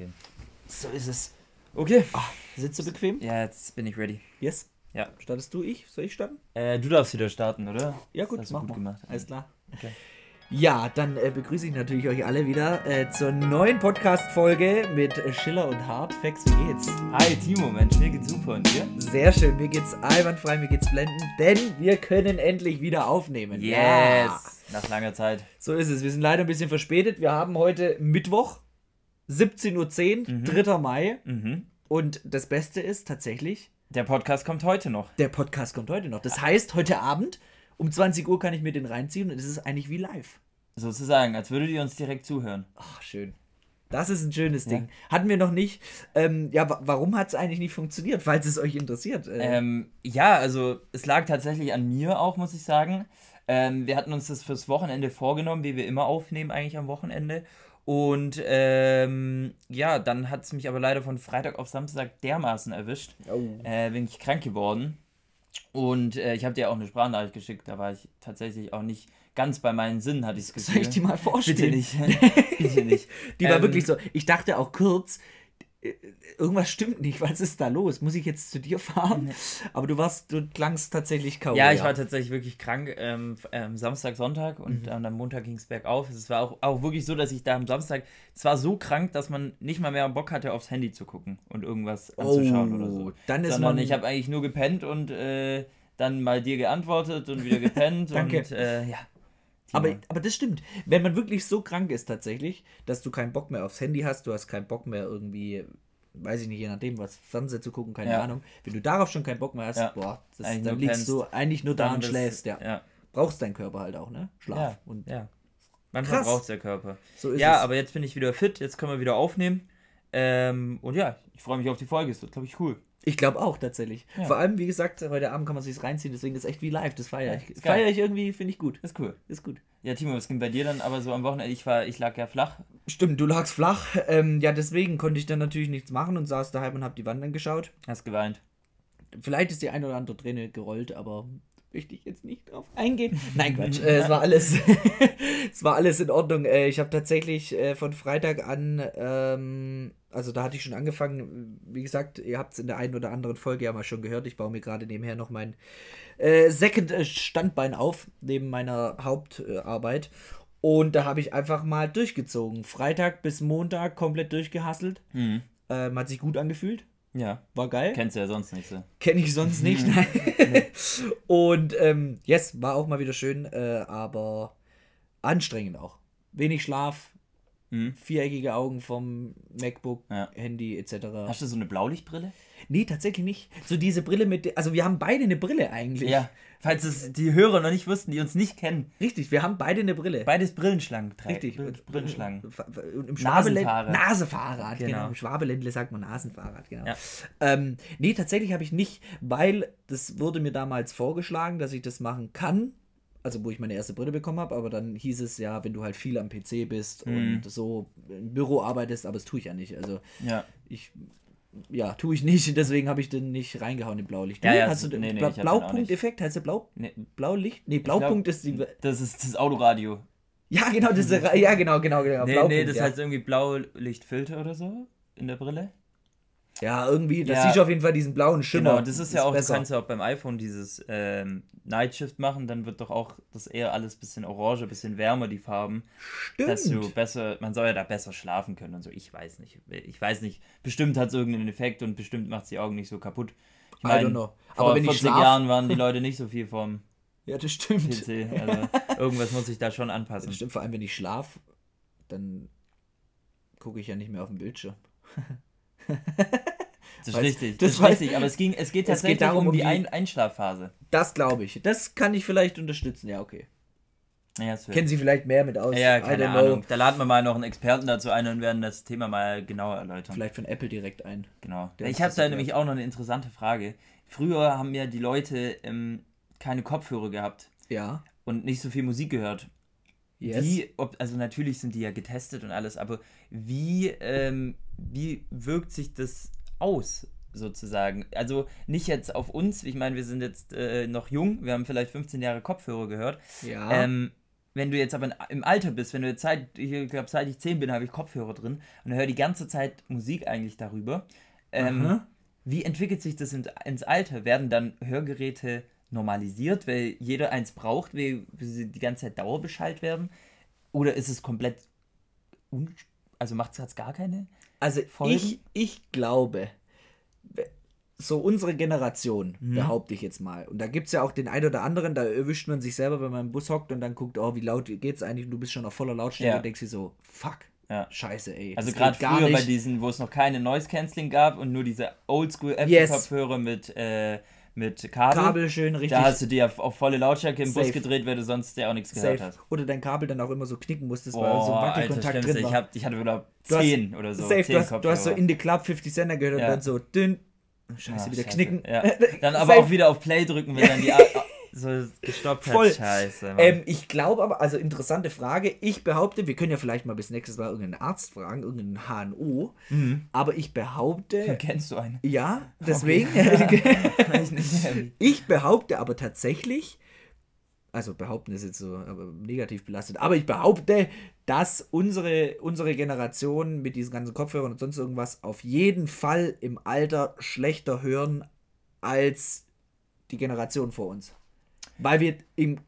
losgehen. So ist es. Okay. Ah, sitzt du bequem? Ja, jetzt bin ich ready. Yes. Ja. Startest du, ich? Soll ich starten? Äh, du darfst wieder starten, oder? Ja, gut, Das hast mach gut gemacht. Alles klar. Okay. Ja, dann äh, begrüße ich natürlich euch alle wieder äh, zur neuen Podcast-Folge mit Schiller und Hart. Fex, wie geht's? Hi, Timo, Mensch, mir geht's super und dir? Sehr schön, mir geht's einwandfrei, mir geht's blendend, denn wir können endlich wieder aufnehmen. Ja. Nach langer Zeit. So ist es. Wir sind leider ein bisschen verspätet. Wir haben heute Mittwoch, 17.10 Uhr, Mhm. 3. Mai. Mhm. Und das Beste ist tatsächlich, Der Podcast kommt heute noch. der Podcast kommt heute noch. Das heißt, heute Abend um 20 Uhr kann ich mir den reinziehen und es ist eigentlich wie live. Sozusagen, als würdet ihr uns direkt zuhören. Ach, schön. Das ist ein schönes Ja. Ding. Hatten wir noch nicht. Ähm, ja, wa warum hat es eigentlich nicht funktioniert, falls es euch interessiert? Äh, Ähm, ja, also es lag tatsächlich an mir auch, muss ich sagen. Ähm, wir hatten uns das fürs Wochenende vorgenommen, wie wir immer aufnehmen eigentlich am Wochenende. Und ähm, ja, dann hat es mich aber leider von Freitag auf Samstag dermaßen erwischt. oh. Äh, bin ich krank geworden. Und äh, ich habe dir auch eine Sprachnachricht geschickt, da war ich tatsächlich auch nicht ganz bei meinen Sinnen, hatte ich das Gefühl. Soll ich die mal vorstellen? Bitte nicht. Bitte nicht. Die war Ähm, wirklich so. Ich dachte auch kurz, irgendwas stimmt nicht. Was ist da los? Muss ich jetzt zu dir fahren? Aber du warst, du klangst tatsächlich kaum. Ja, ich war tatsächlich wirklich krank. Ähm, ähm, Samstag, Sonntag Mhm. und dann am Montag ging es bergauf. Es war auch, auch wirklich so, dass ich da am Samstag zwar so krank, dass man nicht mal mehr Bock hatte, aufs Handy zu gucken und irgendwas anzuschauen oder so. Oh, Dann ist Sondern man. ich habe eigentlich nur gepennt und äh, dann mal dir geantwortet und wieder gepennt. Danke. Und äh, ja. Aber, aber das stimmt. Wenn man wirklich so krank ist tatsächlich, dass du keinen Bock mehr aufs Handy hast, du hast keinen Bock mehr irgendwie, weiß ich nicht, je nachdem, was Fernseher zu gucken, keine Ja. Ahnung. Wenn du darauf schon keinen Bock mehr hast, Ja. boah, das, Eigentlich dann liegst du eigentlich nur da und schläfst, ja. ja. Brauchst deinen Körper halt auch, ne? Schlaf. Ja, Und ja. Manchmal braucht der Körper. so Ja, es. aber jetzt bin ich wieder fit, jetzt können wir wieder aufnehmen. Ähm, und ja, ich freue mich auf die Folge, es wird, glaube ich, cool. Ich glaube auch tatsächlich. Ja. Vor allem, wie gesagt, heute Abend kann man sich reinziehen, deswegen ist echt wie live. Das feiere Ja, ich. geil. Feiere ich irgendwie, finde ich gut. Ist cool. Ist gut. Ja, Timo, was ging bei dir dann aber so am Wochenende? Ich war, ich lag ja flach. Stimmt, du lagst flach. Ähm, ja, deswegen konnte ich dann natürlich nichts machen und saß daheim und hab die Wand angeschaut. Hast geweint. Vielleicht ist die ein oder andere Träne gerollt, aber möchte ich jetzt nicht drauf eingehen. Nein, Quatsch. äh, es war alles, es war alles in Ordnung. Äh, ich habe tatsächlich äh, von Freitag an, ähm, also da hatte ich schon angefangen. Wie gesagt, ihr habt es in der einen oder anderen Folge ja mal schon gehört. Ich baue mir gerade nebenher noch mein äh, Second äh, Standbein auf, neben meiner Hauptarbeit. Und da habe ich einfach mal durchgezogen. Freitag bis Montag komplett durchgehasselt. Mhm. Ähm, hat sich gut angefühlt. Ja. War geil. Kennst du ja sonst nicht so. Kenne ich sonst nicht. Nein. Und ähm, yes, war auch mal wieder schön, äh, aber anstrengend auch. Wenig Schlaf, Mhm. viereckige Augen vom MacBook, Ja. Handy etc. Hast du so eine Blaulichtbrille? Nee, tatsächlich nicht. So diese Brille mit, also wir haben beide eine Brille eigentlich. Ja. Falls es die Hörer noch nicht wussten, die uns nicht kennen. Richtig, wir haben beide eine Brille. Beides Brillenschlangen. Richtig. Brill Brillenschlangen. Und im Nasenfahrrad. Nasefahrrad, genau. Genau. Im Schwabeländle sagt man Nasenfahrrad, genau. Ja. Ähm, nee, tatsächlich habe ich nicht, weil das wurde mir damals vorgeschlagen, dass ich das machen kann. Also, wo ich meine erste Brille bekommen habe, aber dann hieß es ja, wenn du halt viel am PC bist Mhm. und so im Büro arbeitest, aber das tue ich ja nicht. Also, Ja. ich, ja, tue ich nicht, deswegen habe ich den nicht reingehauen, den Blaulicht. Ja, Du? ja, hast du den nee, nee, Bla Blaupunkteffekt? Heißt der Blau, Nee, Blaulicht? Nee, Blaupunkt ist die. das ist das Autoradio. Ja, genau, das ist, ja, genau, genau, genau. Nee, Blaupunkt, nee, das ja. heißt irgendwie Blaulichtfilter oder so in der Brille. Ja, irgendwie, das Ja. siehst du auf jeden Fall diesen blauen Schimmer. Genau, das ist ja auch, besser. kannst du auch beim iPhone dieses ähm, Night Shift machen, dann wird doch auch das eher alles bisschen orange, bisschen wärmer, die Farben. Dass du Stimmt. besser, man soll ja da besser schlafen können und so. Ich weiß nicht. Ich weiß nicht. Bestimmt hat es irgendeinen Effekt und bestimmt macht es die Augen nicht so kaputt. Ich meine, don't know. vor Aber wenn ich 40 schlaf- Jahren waren die Leute nicht so viel vom Ja, das stimmt. PC. Also irgendwas muss ich da schon anpassen. Das stimmt, vor allem wenn ich schlaf, dann gucke ich ja nicht mehr auf den Bildschirm. Das ist Weiß- richtig. das ist weiß- richtig. Aber es, ging, es geht Es tatsächlich geht darum, um die Ein Einschlafphase. Das glaube ich. Das kann ich vielleicht unterstützen. Ja, okay. Ja, Kennen Sie vielleicht mehr mit aus? ja keine Ahnung. Da laden wir mal noch einen Experten dazu ein und werden das Thema mal genauer erläutern. Vielleicht von Apple direkt ein. Genau. Der ich habe da nämlich auch noch eine interessante Frage. Früher haben ja die Leute ähm, keine Kopfhörer gehabt Ja. und nicht so viel Musik gehört. Yes. Wie, ob, also natürlich sind die ja getestet und alles, aber wie, ähm, wie wirkt sich das aus, sozusagen? Also nicht jetzt auf uns, ich meine, wir sind jetzt äh, noch jung, wir haben vielleicht 15 Jahre Kopfhörer gehört. Ja. Ähm, wenn du jetzt aber im Alter bist, wenn du jetzt seit, ich glaube, seit ich 10 bin, habe ich Kopfhörer drin und höre die ganze Zeit Musik eigentlich darüber. Ähm, wie entwickelt sich das in, ins Alter? Werden dann Hörgeräte normalisiert, weil jeder eins braucht, weil sie die ganze Zeit Dauerbescheid werden? Oder ist es komplett, also macht es gar keine? Also Folgen? ich, ich glaube, so unsere Generation, Mhm. behaupte ich jetzt mal. Und da gibt es ja auch den einen oder anderen, da erwischt man sich selber, wenn man im Bus hockt und dann guckt, oh, wie laut geht's eigentlich? Und du bist schon auf voller Lautstärke Ja. und denkst dir so, fuck, Ja. scheiße, ey. Also gerade früher bei nicht. diesen, wo es noch keine Noise Cancelling gab und nur diese Oldschool Yes. Apple-Kopfhörer mit, äh, mit Kabel. Kabel schön richtig. Da hast du dir auf, volle Lautstärke im Bus Safe. gedreht, weil du sonst ja auch nichts gehört safe. hast. Oder dein Kabel dann auch immer so knicken musstest, weil Boah, so ein Alter, Wackelkontakt Schlimmste. drin war. Ich, hab, ich hatte wieder Du hast- 10 oder so. Safe, 10 du hast, du hast so in the Club 50 Cent gehört und Ja. dann so dünn. Scheiße, Ah, wieder scheiße. knicken. Ja. Dann aber auch wieder auf Play drücken, wenn dann die so gestoppt hat. Voll. Scheiße. Ähm, ich glaube aber, also interessante Frage. Ich behaupte, wir können ja vielleicht mal bis nächstes Mal irgendeinen Arzt fragen, irgendeinen HNO. Mhm. Aber ich behaupte, Kennst du einen? ja, deswegen. Mehr. ich behaupte aber tatsächlich, also behaupten ist jetzt so negativ belastet, aber ich behaupte, dass unsere, unsere Generation mit diesen ganzen Kopfhörern und sonst irgendwas auf jeden Fall im Alter schlechter hören als die Generation vor uns. Weil wir im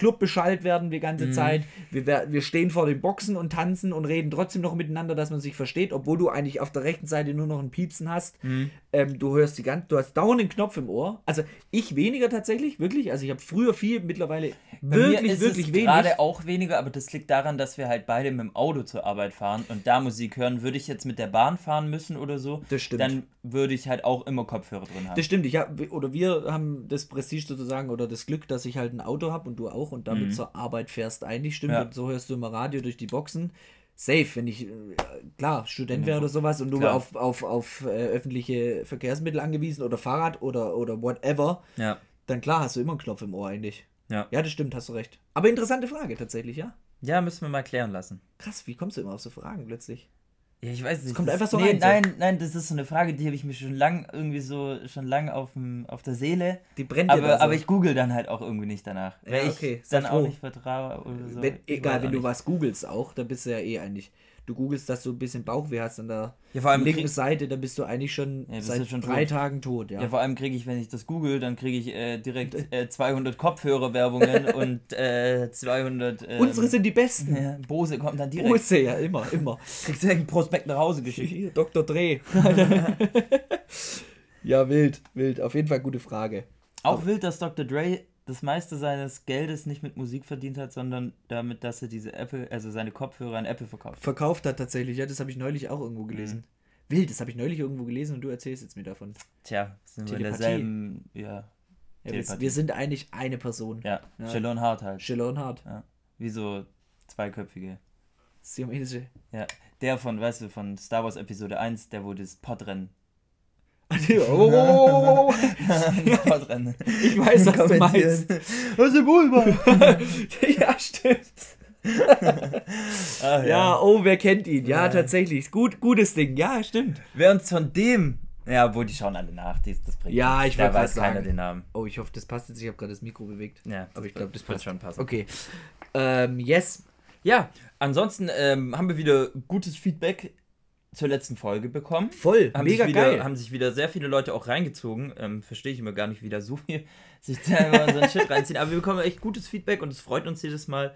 Club beschallt werden die ganze Mhm. Zeit. Wir, wir stehen vor den Boxen und tanzen und reden trotzdem noch miteinander, dass man sich versteht, obwohl du eigentlich auf der rechten Seite nur noch ein Piepsen hast. Mhm. Ähm, du hörst die ganze, du hast dauernd den Knopf im Ohr. Also ich weniger tatsächlich, wirklich. Also ich habe früher viel, mittlerweile Bei wirklich, ist wirklich es wenig. gerade auch weniger, aber das liegt daran, dass wir halt beide mit dem Auto zur Arbeit fahren und da Musik hören. Würde ich jetzt mit der Bahn fahren müssen oder so, Das stimmt. dann würde ich halt auch immer Kopfhörer drin haben. Das stimmt, ich hab, oder wir haben das Prestige sozusagen oder das Glück, dass ich halt ein Auto habe und du auch und damit zur Arbeit fährst eigentlich, stimmt. Mhm. Ja. Und so hörst du immer Radio durch die Boxen. Safe, wenn ich, äh, klar, Student wäre oder sowas und nur Klar. auf, auf, auf äh, öffentliche Verkehrsmittel angewiesen oder Fahrrad oder, oder whatever, ja. dann klar hast du immer einen Knopf im Ohr eigentlich. Ja. Ja, das stimmt, hast du recht. Aber interessante Frage tatsächlich, ja? ja, müssen wir mal klären lassen. Krass, wie kommst du immer auf so Fragen plötzlich? Ja, ich weiß nicht. kommt das- einfach so nee, rein, so. Nein, nein, das ist so eine Frage, die habe ich mir schon lang irgendwie so schon lang auf, dem, auf der Seele. Die brennt da Aber, so. aber ich google dann halt auch irgendwie nicht danach. Ja, weil okay, ich dann froh. auch nicht vertraue oder so. wenn, egal, wenn du was googelst auch, dann bist du ja eh eigentlich. Du googelst, dass du ein bisschen Bauchweh hast an der Ja, vor allem linken Seite, dann bist du eigentlich schon Ja, seit schon drei tot. Tagen tot, ja. Ja, vor allem kriege ich, wenn ich das google, dann kriege ich äh, direkt äh, 200 Kopfhörerwerbungen und äh, 200. Ähm, Unsere sind die besten. ja, Bose kommt dann direkt. Grüße, ja, immer, immer. Kriegst direkt einen Prospekt nach Hause geschickt. Dr. Dreh. ja, wild, wild. Auf jeden Fall gute Frage. Auch wild, dass Dr. Dre das meiste seines Geldes nicht mit Musik verdient hat, sondern damit, dass er diese Apple, also seine Kopfhörer an Apple verkauft. Verkauft hat tatsächlich, ja, das habe ich neulich auch irgendwo gelesen. Wild, das habe ich neulich irgendwo gelesen und du erzählst jetzt mir davon. Tja, sind wir in Telepathie. derselben, ja. Ja, wir, wir sind eigentlich eine Person. Ja, Ja. Shalon Hart halt. Shallon Hart. Ja. Wie so zweiköpfige. Siamesische. Ja. Der von, weißt du, von Star Wars Episode 1, der wo das Podrennen. Oh, oh, oh. Ich weiß, was du meinst. Was ist wohl, ja, stimmt. ah, Ja, oh, wer kennt ihn? Ja, Ja. tatsächlich. Gut, gutes Ding. Ja, stimmt. Wer uns von dem. Ja, wo die schauen alle nach, das bringt Ja, ich Da weiß keiner sagen. den Namen. Oh, ich hoffe, das passt jetzt. Ich habe gerade das Mikro bewegt. Ja, Aber ich glaube, das wird passt. schon passen. Okay. Ähm, yes. Ja, ansonsten ähm, haben wir wieder gutes Feedback zur letzten Folge bekommen. Voll. Haben Mega sich wieder, geil. Haben sich wieder sehr viele Leute auch reingezogen. Ähm, Verstehe ich immer gar nicht, wie da so viel sich da immer so ein Shit reinziehen. Aber wir bekommen echt gutes Feedback und es freut uns jedes Mal.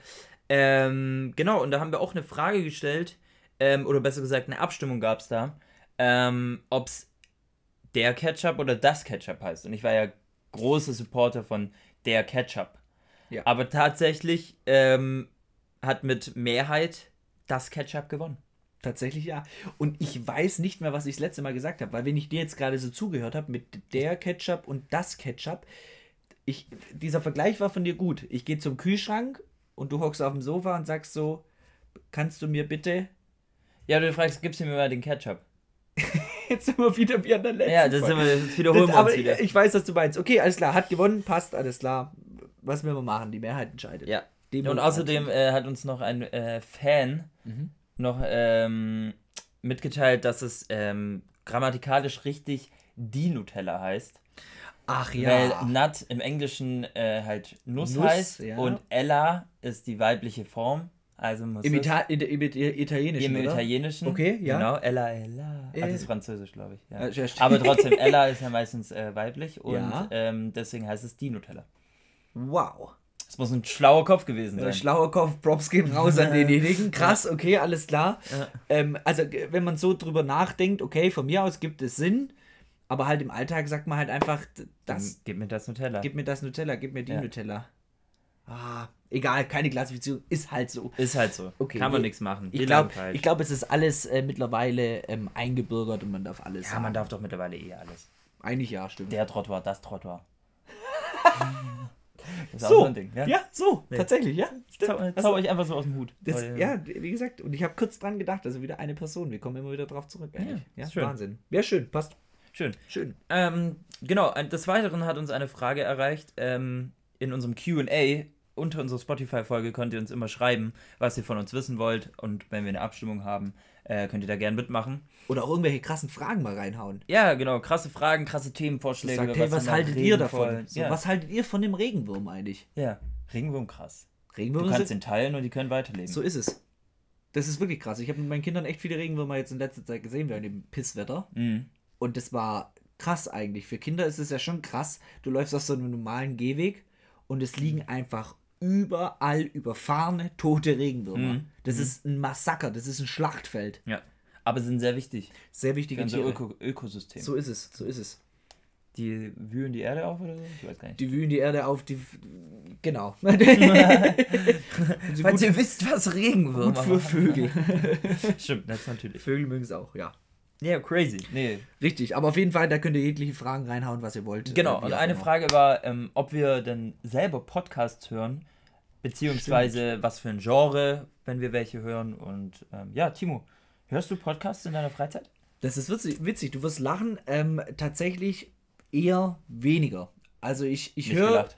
Ähm, genau, und da haben wir auch eine Frage gestellt, ähm, oder besser gesagt, eine Abstimmung gab es da, ähm, ob es der Ketchup oder das Ketchup heißt. Und ich war ja großer Supporter von der Ketchup. Ja. Aber tatsächlich ähm, hat mit Mehrheit das Ketchup gewonnen. Tatsächlich ja. Und ich weiß nicht mehr, was ich das letzte Mal gesagt habe, weil wenn ich dir jetzt gerade so zugehört habe mit der Ketchup und das Ketchup, ich, dieser Vergleich war von dir gut. Ich gehe zum Kühlschrank und du hockst auf dem Sofa und sagst so, kannst du mir bitte Ja, du fragst, gibst du mir mal den Ketchup? jetzt sind wir wieder wie an der letzten Ja, das, sind wir, das wiederholen Das, wir aber uns wieder. ich, weiß, was du meinst. Okay, alles klar, hat gewonnen, passt, alles klar. Was will man machen? Die Mehrheit entscheidet. ja. Und Demokratie. außerdem äh, hat uns noch ein äh, Fan Mhm. Noch ähm, mitgeteilt, dass es ähm, grammatikalisch richtig die Nutella heißt. Ach ja. Weil Nut im Englischen äh, halt Nuss, Nuss heißt ja. und Ella ist die weibliche Form. Also muss Im, Ita im, im Italienischen, Im oder? Italienischen. Okay, ja. Genau, Ella, Ella. Äh. Das ist Französisch, glaube ich. Ja. Ja, Aber trotzdem, Ella ist ja meistens äh, weiblich und ähm, deswegen heißt es die Nutella. Wow. Das muss ein schlauer Kopf gewesen sein. Ein schlauer Kopf, Props gehen raus an denjenigen. Krass, okay, alles klar. Ähm, also, wenn man so drüber nachdenkt, okay, von mir aus gibt es Sinn. Aber halt im Alltag sagt man halt einfach, das. Gib mir das Nutella. Gib mir das Nutella, gib mir die Nutella. Ah, egal, keine Klassifizierung, ist halt so. Ist halt so. Okay, Kann man nichts machen. Ich glaube, glaub, es ist alles äh, mittlerweile ähm, eingebürgert und man darf alles. Ja, sagen. man darf doch mittlerweile eh alles. Eigentlich ja, stimmt. Der Trottoir, das Trottoir. das ist so, auch so ein Ding. Ja, ja so, nee. tatsächlich, ja. Also, zauber ich einfach so aus dem Hut. Das, ja, wie gesagt, und ich habe kurz dran gedacht, also wieder eine Person, wir kommen immer wieder drauf zurück. Eigentlich. Ja, ja Wahnsinn. Ja, schön, passt. Schön. Schön. Ähm, genau, des Weiteren hat uns eine Frage erreicht. Ähm, in unserem QA unter unserer Spotify-Folge könnt ihr uns immer schreiben, was ihr von uns wissen wollt. Und wenn wir eine Abstimmung haben, äh, könnt ihr da gerne mitmachen. Oder auch irgendwelche krassen Fragen mal reinhauen. Ja, genau. Krasse Fragen, krasse Themenvorschläge. Sagt, hey, was, was haltet ihr davon? So, ja. Was haltet ihr von dem Regenwurm eigentlich? Ja, Regenwurm krass. Regenwürmer du kannst ihn teilen und die können weiterleben. So ist es. Das ist wirklich krass. Ich habe mit meinen Kindern echt viele Regenwürmer jetzt in letzter Zeit gesehen, während dem Pisswetter. Mhm. Und das war krass eigentlich. Für Kinder ist es ja schon krass. Du läufst auf so einem normalen Gehweg und es liegen einfach überall überfahrene, tote Regenwürmer. Mhm. Das mhm. ist ein Massaker, das ist ein Schlachtfeld. Ja. Aber sind sehr wichtig. Sehr wichtige Ganze Tiere. Öko Ökosystem. So ist es, so ist es. Die wühlen die Erde auf oder so? Ich weiß gar nicht. Die wühlen die Erde auf, die. Genau. Falls ihr wisst, was Regenwürmer gut für Vögel. Stimmt, das natürlich. Vögel mögen es auch, ja. Ja, crazy. Nee. Richtig, aber auf jeden Fall, da könnt ihr jegliche Fragen reinhauen, was ihr wollt. Genau, und eine Frage war, ähm, ob wir denn selber Podcasts hören, beziehungsweise Stimmt. was für ein Genre, wenn wir welche hören. Und ähm, ja, Timo, hörst du Podcasts in deiner Freizeit? Das ist witzig, witzig. du wirst lachen. Ähm, tatsächlich eher weniger. Also ich, ich höre.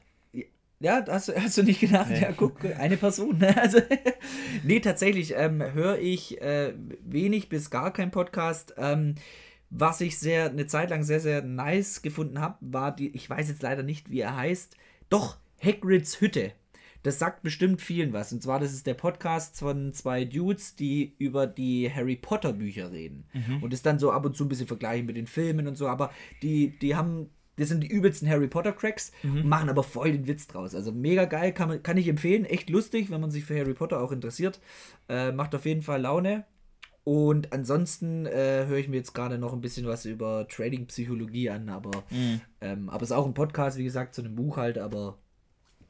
Ja, hast, hast du nicht gedacht? Nee. Ja, guck, eine Person. Ne? Also, nee, tatsächlich ähm, höre ich äh, wenig bis gar kein Podcast. Ähm, was ich sehr eine Zeit lang sehr, sehr nice gefunden habe, war die, ich weiß jetzt leider nicht, wie er heißt, doch Hagrids Hütte. Das sagt bestimmt vielen was. Und zwar, das ist der Podcast von zwei Dudes, die über die Harry Potter Bücher reden. Mhm. Und das dann so ab und zu ein bisschen vergleichen mit den Filmen und so. Aber die, die haben das sind die übelsten Harry Potter Cracks, mhm. machen aber voll den Witz draus. Also mega geil, kann, man, kann ich empfehlen. Echt lustig, wenn man sich für Harry Potter auch interessiert. Äh, macht auf jeden Fall Laune. Und ansonsten äh, höre ich mir jetzt gerade noch ein bisschen was über Trading-Psychologie an, aber, mhm. ähm, aber es ist auch ein Podcast, wie gesagt, zu einem Buch halt, aber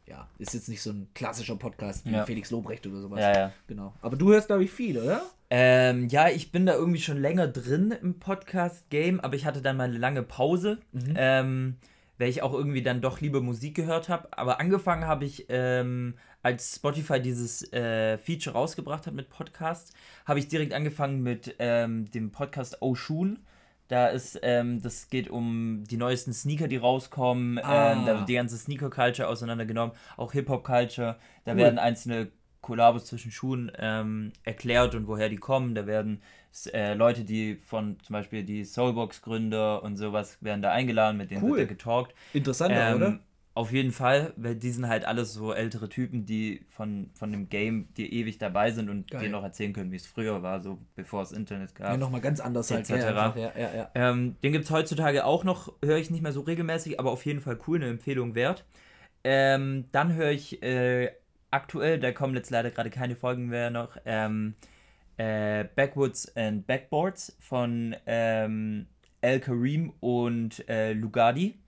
ja, ist jetzt nicht so ein klassischer Podcast wie ja. Felix Lobrecht oder sowas. Ja, ja. Genau. Aber du hörst, glaube ich, viel, oder? Ähm, ja, ich bin da irgendwie schon länger drin im Podcast-Game, aber ich hatte dann mal eine lange Pause, mhm. ähm, weil ich auch irgendwie dann doch lieber Musik gehört habe. Aber angefangen habe ich, ähm, als Spotify dieses äh, Feature rausgebracht hat mit Podcasts, habe ich direkt angefangen mit ähm, dem Podcast Oshun. Da ist, ähm, das geht um die neuesten Sneaker, die rauskommen. Ah. Ähm, da wird die ganze Sneaker-Culture auseinandergenommen, auch Hip-Hop-Culture. Da cool. werden einzelne Kollabos zwischen Schuhen ähm, erklärt und woher die kommen. Da werden äh, Leute, die von zum Beispiel die Soulbox-Gründer und sowas werden da eingeladen, mit denen cool. wird da getalkt. Interessant, ähm, oder? Auf jeden Fall, weil die sind halt alles so ältere Typen, die von, von dem Game, die ewig dabei sind und Geil. dir noch erzählen können, wie es früher war, so bevor es Internet gab. Ja, nochmal ganz anders halt. Ja, ja, ja, ja. Ähm, den gibt es heutzutage auch noch, höre ich nicht mehr so regelmäßig, aber auf jeden Fall cool, eine Empfehlung wert. Ähm, dann höre ich äh, aktuell, da kommen jetzt leider gerade keine Folgen mehr noch, ähm, äh, Backwoods and Backboards von ähm, El Karim und äh, Lugardi.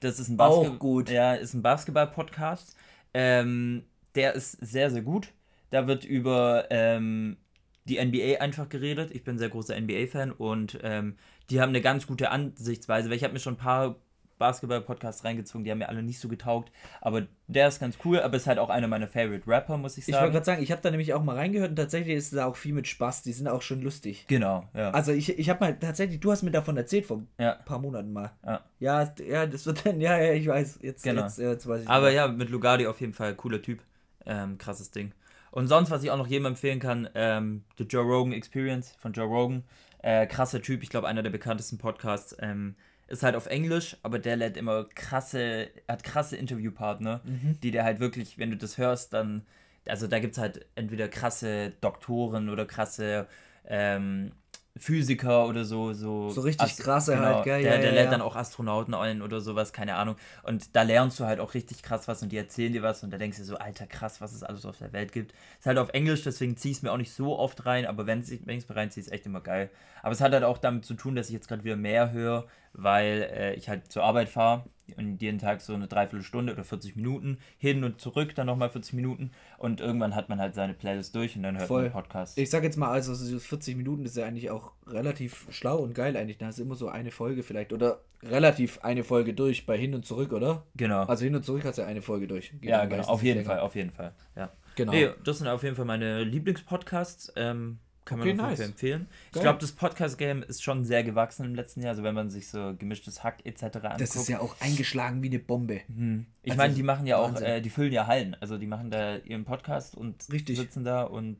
Das ist ein Basketball. Ja, ist ein Basketball-Podcast. Ähm, der ist sehr, sehr gut. Da wird über ähm, die NBA einfach geredet. Ich bin sehr großer NBA-Fan und ähm, die haben eine ganz gute Ansichtsweise, weil ich habe mir schon ein paar Basketball-Podcasts reingezogen, die haben mir alle nicht so getaugt. Aber der ist ganz cool, aber ist halt auch einer meiner Favorite Rapper, muss ich sagen. Ich wollte gerade sagen, ich habe da nämlich auch mal reingehört und tatsächlich ist da auch viel mit Spaß. Die sind auch schon lustig. Genau, ja. Also ich, ich habe mal tatsächlich, du hast mir davon erzählt vor ja. ein paar Monaten mal. Ja. ja. Ja, das wird dann, ja, ja, ich weiß. Jetzt, genau. jetzt, jetzt weiß ich. Aber mal. ja, mit Lugardi auf jeden Fall cooler Typ. Ähm, krasses Ding. Und sonst, was ich auch noch jedem empfehlen kann, ähm, The Joe Rogan Experience von Joe Rogan. Äh, krasser Typ, ich glaube, einer der bekanntesten Podcasts. Ähm, ist halt auf Englisch, aber der lädt immer krasse, hat krasse Interviewpartner, Mhm. die der halt wirklich, wenn du das hörst, dann, also da gibt es halt entweder krasse Doktoren oder krasse ähm, Physiker oder so. So, So richtig krasse halt, gell? Der, Ja, der ja, lädt ja. dann auch Astronauten ein oder sowas, keine Ahnung. Und da lernst du halt auch richtig krass was und die erzählen dir was und da denkst du so, alter krass, was es alles auf der Welt gibt. Ist halt auf Englisch, deswegen zieh ich es mir auch nicht so oft rein, aber wenn ich es mir reinziehe, ist echt immer geil. Aber es hat halt auch damit zu tun, dass ich jetzt gerade wieder mehr höre, weil äh, ich halt zur Arbeit fahre und jeden Tag so eine Dreiviertelstunde oder 40 Minuten hin und zurück, dann nochmal 40 Minuten und irgendwann hat man halt seine Playlist durch und dann hört Voll. man Podcast. Ich sag jetzt mal, also so 40 Minuten ist ja eigentlich auch relativ schlau und geil eigentlich. Da hast du immer so eine Folge vielleicht oder relativ eine Folge durch bei hin und zurück, oder? genau. Also hin und zurück hast du ja eine Folge durch. Geht ja, genau. Auf jeden länger. Fall, auf jeden Fall. Ja. Genau. Nee, das sind auf jeden Fall meine Lieblingspodcasts. Ähm, kann Okay, man auf nice. empfehlen. Ich Geil. glaube, das Podcast-Game ist schon sehr gewachsen im letzten Jahr. Also wenn man sich so gemischtes Hack etc. anguckt. Das ist ja auch eingeschlagen wie eine Bombe. Hm. Ich Also, meine, die machen ja auch, Wahnsinn. äh, die füllen ja Hallen. Also die machen da ihren Podcast und Richtig. sitzen da und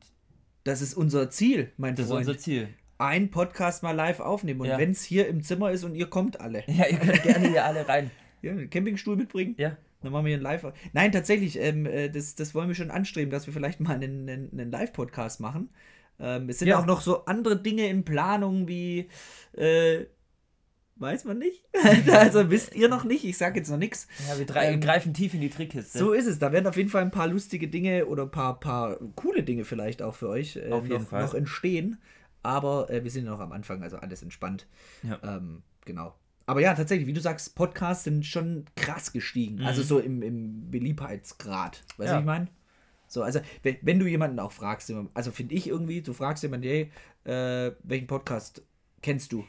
Das ist unser Ziel, mein das ist Freund. unser Ziel. Ein Podcast mal live aufnehmen. Und Ja. wenn es hier im Zimmer ist und ihr kommt alle. Ja, ihr könnt gerne hier alle rein. Ja, einen Campingstuhl mitbringen. Ja. Dann machen wir hier einen Live. Nein, tatsächlich, ähm, äh, das, das wollen wir schon anstreben, dass wir vielleicht mal einen, einen, einen Live-Podcast machen. Ähm, es sind Ja. auch noch so andere Dinge in Planung wie, äh, weiß man nicht. also wisst ihr noch nicht, ich sage jetzt noch nichts. Ja, wir drei, Ähm, greifen tief in die Trickkiste. So ist es. Da werden auf jeden Fall ein paar lustige Dinge oder ein paar, paar coole Dinge vielleicht auch für euch äh, noch, noch entstehen. Aber äh, wir sind ja noch am Anfang, also alles entspannt. Ja. Ähm, genau. Aber ja, tatsächlich, wie du sagst, Podcasts sind schon krass gestiegen. Mhm. Also so im, im Beliebtheitsgrad. Weißt du, Ja. was ich meine? So, also, wenn, du jemanden auch fragst, also finde ich irgendwie, du fragst jemanden, hey, äh, welchen Podcast kennst du?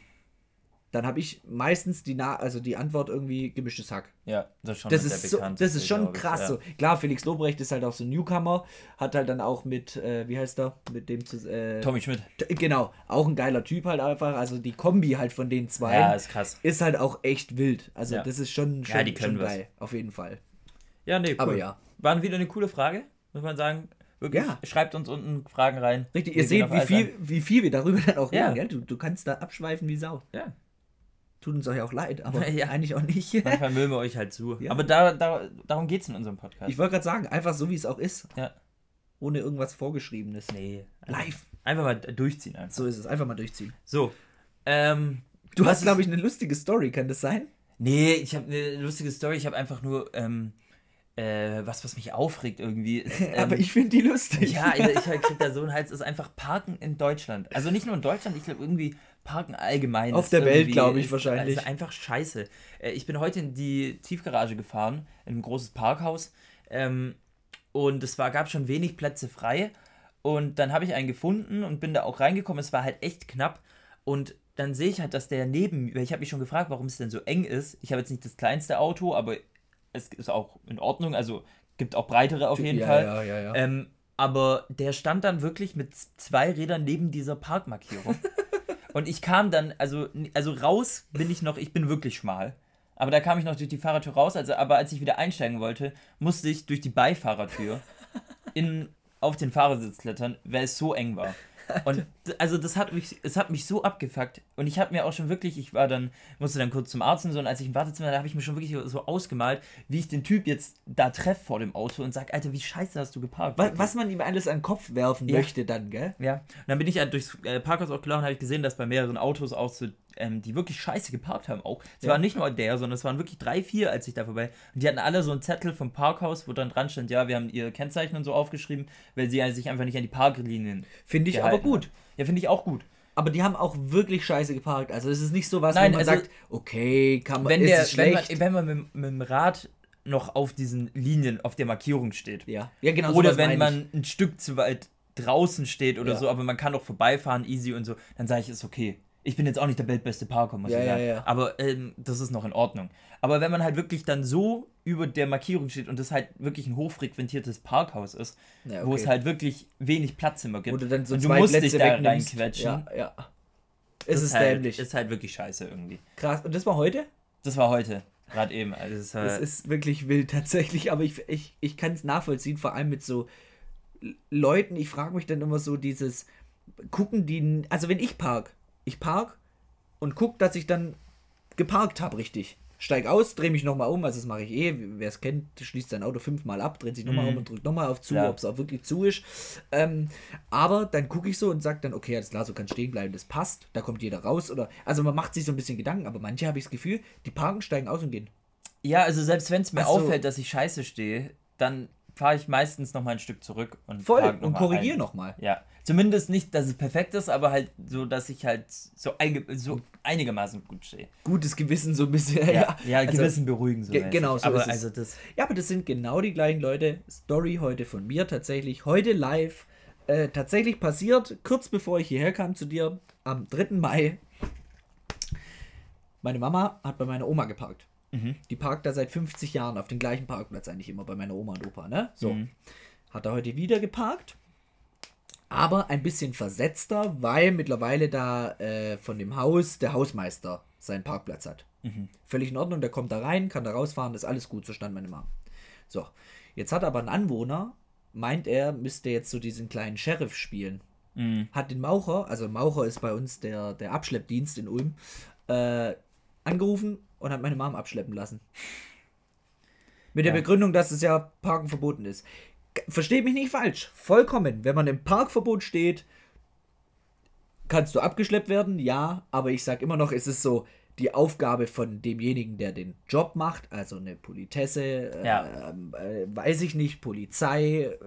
Dann habe ich meistens die, Na also die Antwort irgendwie gemischtes Hack. ja, das ist schon Das ist, so, das ist schon krass ja. so. Klar, Felix Lobrecht ist halt auch so ein Newcomer, hat halt dann auch mit, äh, wie heißt er, mit dem zu, äh, Tommy Schmidt. Genau, auch ein geiler Typ halt einfach. Also die Kombi halt von den zwei Ja, ist krass. ist halt auch echt wild. Also Ja. das ist schon, schon, Ja, die können schon was. geil, auf jeden Fall. Ja, nee, cool. Aber ja. War wieder eine coole Frage, muss man sagen. Wirklich, Ja. schreibt uns unten Fragen rein. Richtig, ihr seht, wie viel, wie viel wir darüber dann auch Ja. reden, gell? Du, du kannst da abschweifen wie Sau. Ja, Tut uns euch auch leid, aber Ja. eigentlich auch nicht. manchmal mögen wir euch halt zu. Ja. Aber da, da, darum geht es in unserem Podcast. Ich wollte gerade sagen, einfach so wie es auch ist. Ja. Ohne irgendwas Vorgeschriebenes. nee. Live. Einfach mal durchziehen einfach. So ist es. Einfach mal durchziehen. So. Ähm, Du hast, glaube ich, eine lustige Story, kann das sein? Nee, ich habe eine lustige Story. Ich habe einfach nur ähm, äh, was, was mich aufregt irgendwie. Ist, ähm, aber ich finde die lustig. Ja, also ich krieg da so einen Hals. Ist einfach Parken in Deutschland. Also nicht nur in Deutschland, ich glaube irgendwie Parken allgemein. Auf der Welt, irgendwie- glaub ich, ist- wahrscheinlich. Ist einfach scheiße. Äh, Ich bin heute in die Tiefgarage gefahren, in ein großes Parkhaus. Ähm, und es war, gab schon wenig Plätze frei. Und dann habe ich einen gefunden und bin da auch reingekommen. Es war halt echt knapp. Und dann sehe ich halt, dass der neben mir, ich habe mich schon gefragt, warum es denn so eng ist. Ich habe jetzt nicht das kleinste Auto, aber es ist auch in Ordnung. Also gibt auch breitere auf jeden ja, Fall. Ja, ja, ja. Ähm, aber der stand dann wirklich mit zwei Rädern neben dieser Parkmarkierung. und ich kam dann, also, also raus bin ich noch, ich bin wirklich schmal. Aber da kam ich noch durch die Fahrertür raus, also, aber als ich wieder einsteigen wollte, musste ich durch die Beifahrertür in, auf den Fahrersitz klettern, weil es so eng war. Und also das hat mich, es hat mich so abgefuckt. Und ich habe mir auch schon wirklich, ich war dann, musste dann kurz zum Arzt und so, und als ich im Wartezimmer, da habe ich mir schon wirklich so ausgemalt, wie ich den Typ jetzt da treffe vor dem Auto und sag, Alter, wie scheiße hast du geparkt. was, was man ihm alles an den Kopf werfen Ja. möchte dann, gell? Ja, und dann bin ich halt durchs äh, Parkhaus auch gelaufen und habe ich gesehen, dass bei mehreren Autos auch so, ähm, die wirklich scheiße geparkt haben auch. Es Ja. war nicht nur der, sondern es waren wirklich drei, vier, als ich da vorbei. Und die hatten alle so einen Zettel vom Parkhaus, wo dann dran stand, ja, wir haben ihr Kennzeichen und so aufgeschrieben, weil sie sich einfach nicht an die Parklinien. Finde ich aber gut. haben. Ja, finde ich auch gut. Aber die haben auch wirklich scheiße geparkt. Also es ist nicht so was, Nein, wo man also- sagt, okay, kann man, Wenn, ist der, es wenn, man, schlecht. wenn man mit, mit dem Rad noch auf diesen Linien, auf der Markierung steht. ja. ja, genau. oder wenn man ein Stück zu weit draußen steht oder Ja. so, aber man kann doch vorbeifahren, easy und so, dann sage ich, ist okay. Ich bin jetzt auch nicht der weltbeste Parker, muss Ja, ich ja, sagen. ja. Aber ähm, das ist noch in Ordnung. Aber wenn man halt wirklich dann so über der Markierung steht und das halt wirklich ein hochfrequentiertes Parkhaus ist, Ja, wo okay. es halt wirklich wenig Platz immer Wo gibt du dann so und du musst Plätze dich da wegnimmst. reinquetschen, Ja, ja. Es ist halt, dämlich. ist halt wirklich scheiße irgendwie. Krass. Und das war heute? Das war heute, gerade eben. Also es ist, Das halt, ist wirklich wild tatsächlich, aber ich, ich, ich kann es nachvollziehen, vor allem mit so Leuten, ich frage mich dann immer so dieses, gucken die, also wenn ich park, ich park und guck, dass ich dann geparkt habe, richtig. Steig aus, drehe mich nochmal um, also das mache ich eh. Wer es kennt, schließt sein Auto fünfmal ab, dreht sich nochmal Mhm. um und drückt nochmal auf zu, Klar. ob es auch wirklich zu ist. Ähm, aber dann gucke ich so und sage dann, okay, alles klar, so kann stehen bleiben, das passt, da kommt jeder raus. Oder also man macht sich so ein bisschen Gedanken, aber manche habe ich das Gefühl, die parken, steigen aus und gehen. Ja, also selbst wenn es mir so. auffällt, dass ich scheiße stehe, dann fahre ich meistens noch mal ein Stück zurück und Voll noch und mal korrigiere ein. nochmal. Ja, zumindest nicht, dass es perfekt ist, aber halt so, dass ich halt so, einge so einigermaßen gut stehe. Gutes Gewissen so ein bisschen. Ja, ja, Also- Gewissen beruhigen so. Ge- genau, so aber also das. Ja, aber das sind genau die gleichen Leute. Story heute von mir tatsächlich. Heute live. Äh, tatsächlich passiert, kurz bevor ich hierher kam zu dir, am 3. Mai. Meine Mama hat bei meiner Oma geparkt. Mhm. Die parkt da seit 50 Jahren auf dem gleichen Parkplatz eigentlich immer bei meiner Oma und Opa, ne? So. Mhm. Hat er heute wieder geparkt. Aber ein bisschen versetzter, weil mittlerweile da äh, von dem Haus der Hausmeister seinen Parkplatz hat. Mhm. Völlig in Ordnung, der kommt da rein, kann da rausfahren, ist alles gut, so stand meine Mama. So, jetzt hat aber ein Anwohner, meint er, müsste jetzt so diesen kleinen Sheriff spielen. Mhm. Hat den Maucher, also Maucher ist bei uns der, der Abschleppdienst in Ulm, äh, angerufen und hat meine Mom abschleppen lassen. Mit der Ja. Begründung, dass es ja Parken verboten ist. Versteht mich nicht falsch. Vollkommen. Wenn man im Parkverbot steht, kannst du abgeschleppt werden, ja, aber ich sag immer noch, es ist so die Aufgabe von demjenigen, der den Job macht, also eine Politesse, Ja. äh, weiß ich nicht, Polizei, äh,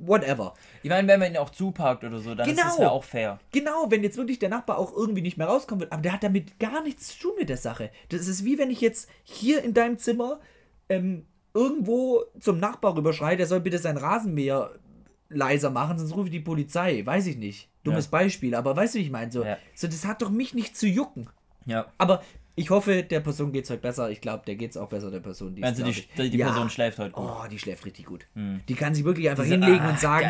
whatever. Ich meine, wenn man ihn auch zuparkt oder so, dann ist Genau. das ja auch fair. Genau, wenn jetzt wirklich der Nachbar auch irgendwie nicht mehr rauskommen wird, aber der hat damit gar nichts zu tun mit der Sache. Das ist wie wenn ich jetzt hier in deinem Zimmer ähm, irgendwo zum Nachbar rüberschreie, der soll bitte sein Rasenmäher leiser machen, sonst rufe ich die Polizei. Weiß ich nicht. Dummes Ja. Beispiel, aber weißt du, wie ich meine? So, Ja. so, das hat doch mich nicht zu jucken. Ja. Aber ich hoffe, der Person geht es heute besser. Ich glaube, der geht es auch besser, der Person. Die ist, Also die, glaub ich- die, die Ja. Person schläft heute gut. Oh, die schläft richtig gut. Hm. Die kann sich wirklich einfach Diese- hinlegen ah, und sagen,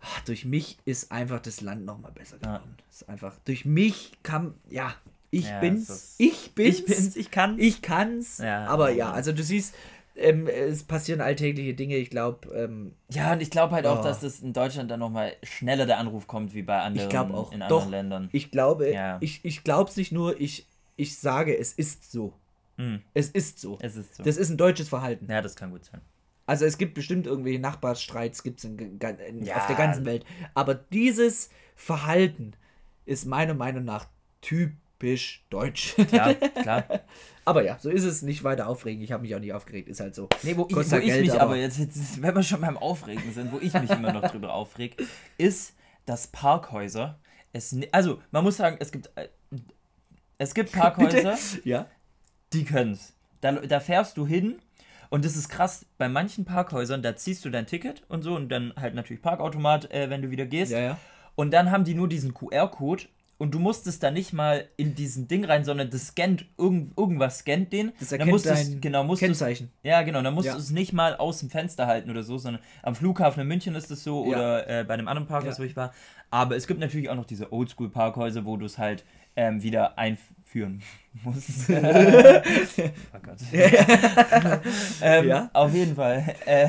ach, durch mich ist einfach das Land noch mal besser geworden. Das ist einfach, durch mich kam, ja, ich Ja, bin's, ist- ich bin's, Ich bin's, ich kann's. ich kann's. Ja. aber ja, also du siehst, ähm, es passieren alltägliche Dinge. Ich glaube, ähm, Ja, und ich glaube halt auch, Oh. dass das in Deutschland dann nochmal schneller der Anruf kommt wie bei anderen ich auch, in doch, anderen Ländern. ich glaube, Ja. ich, ich glaube es nicht nur, ich, ich sage, es ist so. Hm, Es ist so. es ist so. Das ist ein deutsches Verhalten. ja, das kann gut sein. Also es gibt bestimmt irgendwelche Nachbarstreits, gibt es in, in, Ja. auf der ganzen Welt. Aber dieses Verhalten ist meiner Meinung nach typisch deutsch. Klar, klar. aber ja, so ist es. Nicht weiter aufregen. Ich habe mich auch nicht aufgeregt. Ist halt so. Nee, wo ich, wo halt ich Geld, mich aber- aber jetzt, jetzt, wenn wir schon beim Aufregen sind, wo ich mich immer noch drüber aufreg, ist, dass Parkhäuser es also man muss sagen, es gibt äh, es gibt Parkhäuser, Ja. die können's. Da, da fährst du hin und das ist krass, bei manchen Parkhäusern, da ziehst du dein Ticket und so und dann halt natürlich Parkautomat, äh, wenn du wieder gehst. Ja, ja. Und dann haben die nur diesen QR-Code und du musstest da nicht mal in diesen Ding rein, sondern das scannt, irgend, irgendwas scannt den. Das dann erkennt musstest, dein genau, musstest, Kennzeichen. Ja, genau, dann musst Ja. du es nicht mal aus dem Fenster halten oder so, sondern am Flughafen in München ist es so Ja. oder äh, bei einem anderen Parkhaus, Ja. wo ich war. Aber es gibt natürlich auch noch diese Oldschool-Parkhäuser, wo du es halt ähm, wieder einführen musst. oh Gott. ähm, Ja. Auf jeden Fall. Äh,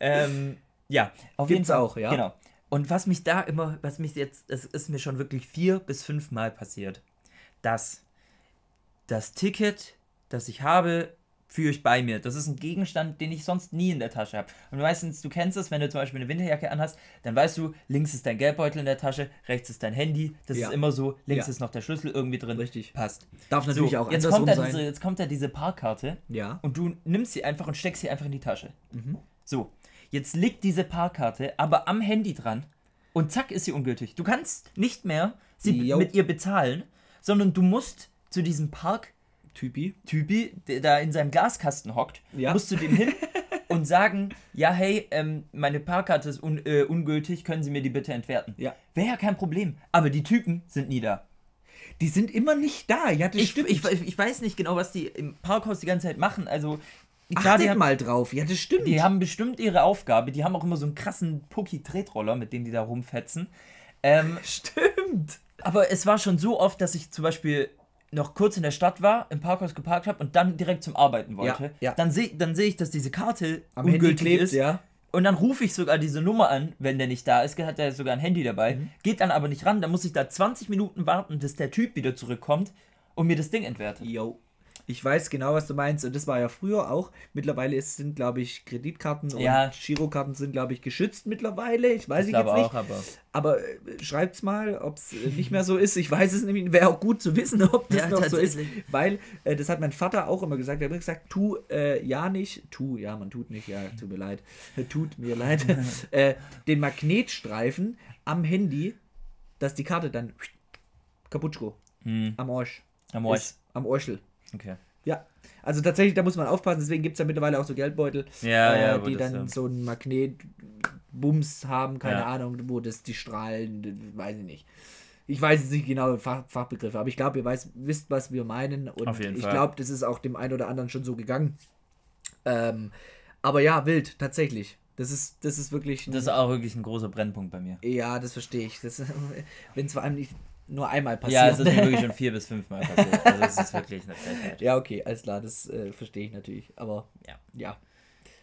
ähm, ja, auf jeden Gibt's Fall. auch, ja. Genau. Und was mich da immer, was mich jetzt, es ist mir schon wirklich vier bis fünf Mal passiert, dass das Ticket, das ich habe, führe ich bei mir. Das ist ein Gegenstand, den ich sonst nie in der Tasche habe. Und meistens, du kennst es, wenn du zum Beispiel eine Winterjacke anhast, dann weißt du, links ist dein Geldbeutel in der Tasche, rechts ist dein Handy. Das Ja. ist immer so, links Ja. ist noch der Schlüssel irgendwie drin. Richtig. Passt. Darf natürlich so, auch jetzt kommt, da sein. diese, jetzt kommt da diese Parkkarte ja. und du nimmst sie einfach und steckst sie einfach in die Tasche. Mhm. So, jetzt liegt diese Parkkarte aber am Handy dran und zack ist sie ungültig. Du kannst nicht mehr sie Jo. mit ihr bezahlen, sondern du musst zu diesem Park Typi. Typi, der da in seinem Glaskasten hockt, Ja. musst du dem hin und sagen, ja hey, ähm, meine Parkkarte ist un äh, ungültig, können Sie mir die bitte entwerten? Ja. Wäre ja kein Problem. Aber die Typen sind nie da. Die sind immer nicht da. Ja, das Ich, stimmt. ich, ich weiß nicht genau, was die im Parkhaus die ganze Zeit machen. Also klar, Achtet die haben, mal drauf. Ja, das stimmt. die haben bestimmt ihre Aufgabe. Die haben auch immer so einen krassen Pucki-Tretroller, mit dem die da rumfetzen. Ähm, stimmt. aber es war schon so oft, dass ich zum Beispiel noch kurz in der Stadt war, im Parkhaus geparkt habe und dann direkt zum Arbeiten wollte. Ja, ja. Dann sehe dann seh ich, dass diese Karte Am Handy klebt, ist. ja. Und dann rufe ich sogar diese Nummer an, wenn der nicht da ist. Hat er sogar ein Handy dabei. Mhm. Geht dann aber nicht ran. Dann muss ich da 20 Minuten warten, bis der Typ wieder zurückkommt. und mir das Ding entwertet. Yo. Ich weiß genau, was du meinst. Und das war ja früher auch. Mittlerweile ist, sind, glaube ich, Kreditkarten Ja. und Girokarten sind, glaube ich, geschützt mittlerweile. Ich weiß Ich ich jetzt glaube nicht. auch, aber Aber äh, schreibt's mal, ob es äh, nicht mehr so ist. Ich weiß es nämlich. Wäre auch gut zu wissen, ob das Ja, noch so ist. Weil, äh, das hat mein Vater auch immer gesagt. Er hat immer gesagt, tu äh, ja nicht, tu, ja, man tut nicht, ja, tut mir leid. Tut mir leid. äh, den Magnetstreifen am Handy, dass die Karte dann kaputschko Hm, am Arsch. am Arsch. Am Orschel. Okay. Ja, also tatsächlich, da muss man aufpassen, deswegen gibt es ja mittlerweile auch so Geldbeutel, Ja, äh, ja, die dann ja. so einen Magnetbums haben, keine. Ahnung, wo das die Strahlen, weiß ich nicht. Ich weiß jetzt nicht genau Fach, Fachbegriffe, aber ich glaube, ihr weiß, wisst, was wir meinen und Auf jeden ich glaube, das ist auch dem einen oder anderen schon so gegangen. Ähm, aber ja, wild, tatsächlich. Das ist, das ist wirklich. ein- Das ist auch wirklich ein großer Brennpunkt bei mir. ja, das verstehe ich. Das, wenn es vor allem nicht nur einmal passiert. Ja, es ist mir wirklich schon vier bis fünfmal passiert. Also es ist wirklich eine Frechheit. ja, okay, alles klar, das äh, verstehe ich natürlich. Aber Ja. ja.